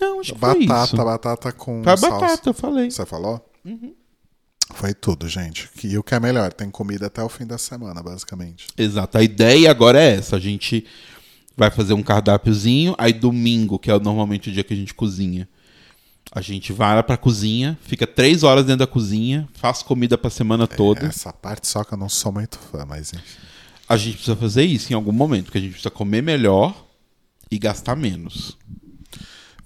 Não, acho que foi Batata, isso. batata com Foi salsa. batata, eu falei. Você falou? Uhum. Foi tudo, gente. E o que é melhor, tem comida até o fim da semana, basicamente. Exato. A ideia agora é essa. A gente vai fazer um cardápiozinho. Aí domingo, que é normalmente o dia que a gente cozinha, a gente vai lá pra cozinha, fica três horas dentro da cozinha, faz comida pra semana toda. Essa parte só que eu não sou muito fã, mas enfim. A gente precisa fazer isso em algum momento, porque a gente precisa comer melhor e gastar menos.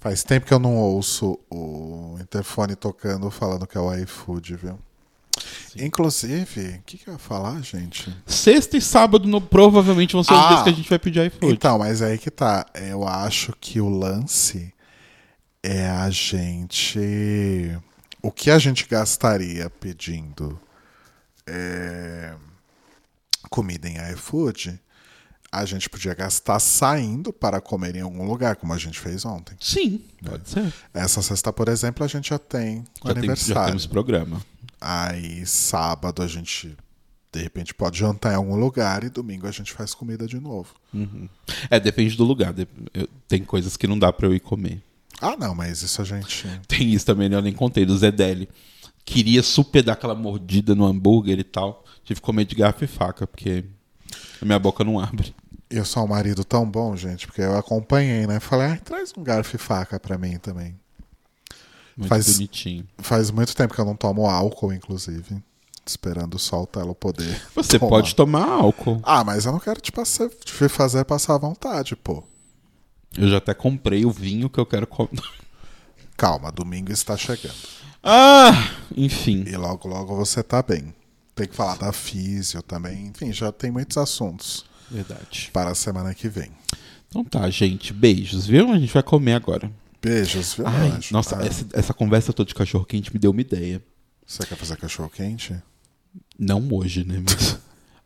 Faz tempo que eu não ouço o interfone tocando falando que é o iFood, viu? Inclusive, o que, que eu ia falar, gente? Sexta e sábado no- provavelmente vão ser os Ah. dias que a gente vai pedir iFood. Então, mas aí que tá. Eu acho que o lance é a gente. O que a gente gastaria pedindo é, comida em iFood, a gente podia gastar saindo para comer em algum lugar, como a gente fez ontem. Sim, pode ser. Essa sexta, por exemplo, a gente já tem Já, tem, já aniversário. temos programa. Aí sábado a gente de repente pode jantar em algum lugar e domingo a gente faz comida de novo. É, depende do lugar. tem coisas que não dá pra eu ir comer. Ah, não, mas isso a gente. *laughs* Tem isso também, né? eu nem contei, do Zedeli. Queria super dar aquela mordida no hambúrguer e tal. Tive que comer de garfo e faca, porque a minha boca não abre. Eu sou um marido tão bom, gente, porque eu acompanhei, né? Falei, ah, traz um garfo e faca pra mim também. Muito Faz- bonitinho. Faz muito tempo que eu não tomo álcool, inclusive. Esperando só o Telo poder. *laughs* Você tomar. pode tomar álcool. Ah, mas eu não quero te, passar, te fazer passar à vontade, pô. Eu já até comprei o vinho que eu quero comer. *laughs* Calma, domingo está chegando. Ah, enfim. E logo, logo você tá bem. Tem que falar da físio também. Enfim, já tem muitos assuntos Verdade. para a semana que vem. Então tá, gente. Beijos, viu? A gente vai comer agora. Beijos, viu, Ai, nossa, Ah, essa, essa conversa toda de cachorro quente me deu uma ideia. Você quer fazer cachorro quente? Não hoje, né? Mas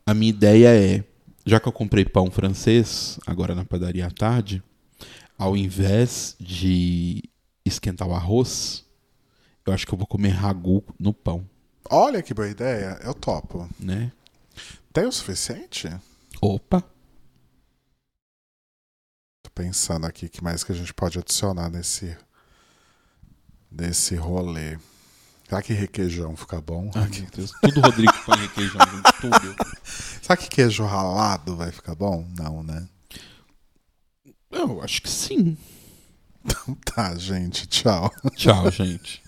a minha ideia é, já que eu comprei pão francês, agora na padaria à tarde, ao invés de esquentar o arroz, eu acho que eu vou comer ragu no pão, Olha que boa ideia, eu topo. né? Tem o suficiente? Opa! pensando aqui que mais que a gente pode adicionar nesse nesse rolê. Será que requeijão fica bom? Ai, meu Deus. Tudo Rodrigo põe requeijão, gente, tudo. *laughs* Será que queijo ralado vai ficar bom? Não, né? Eu acho que sim. Tá, gente. Tchau. Tchau, gente.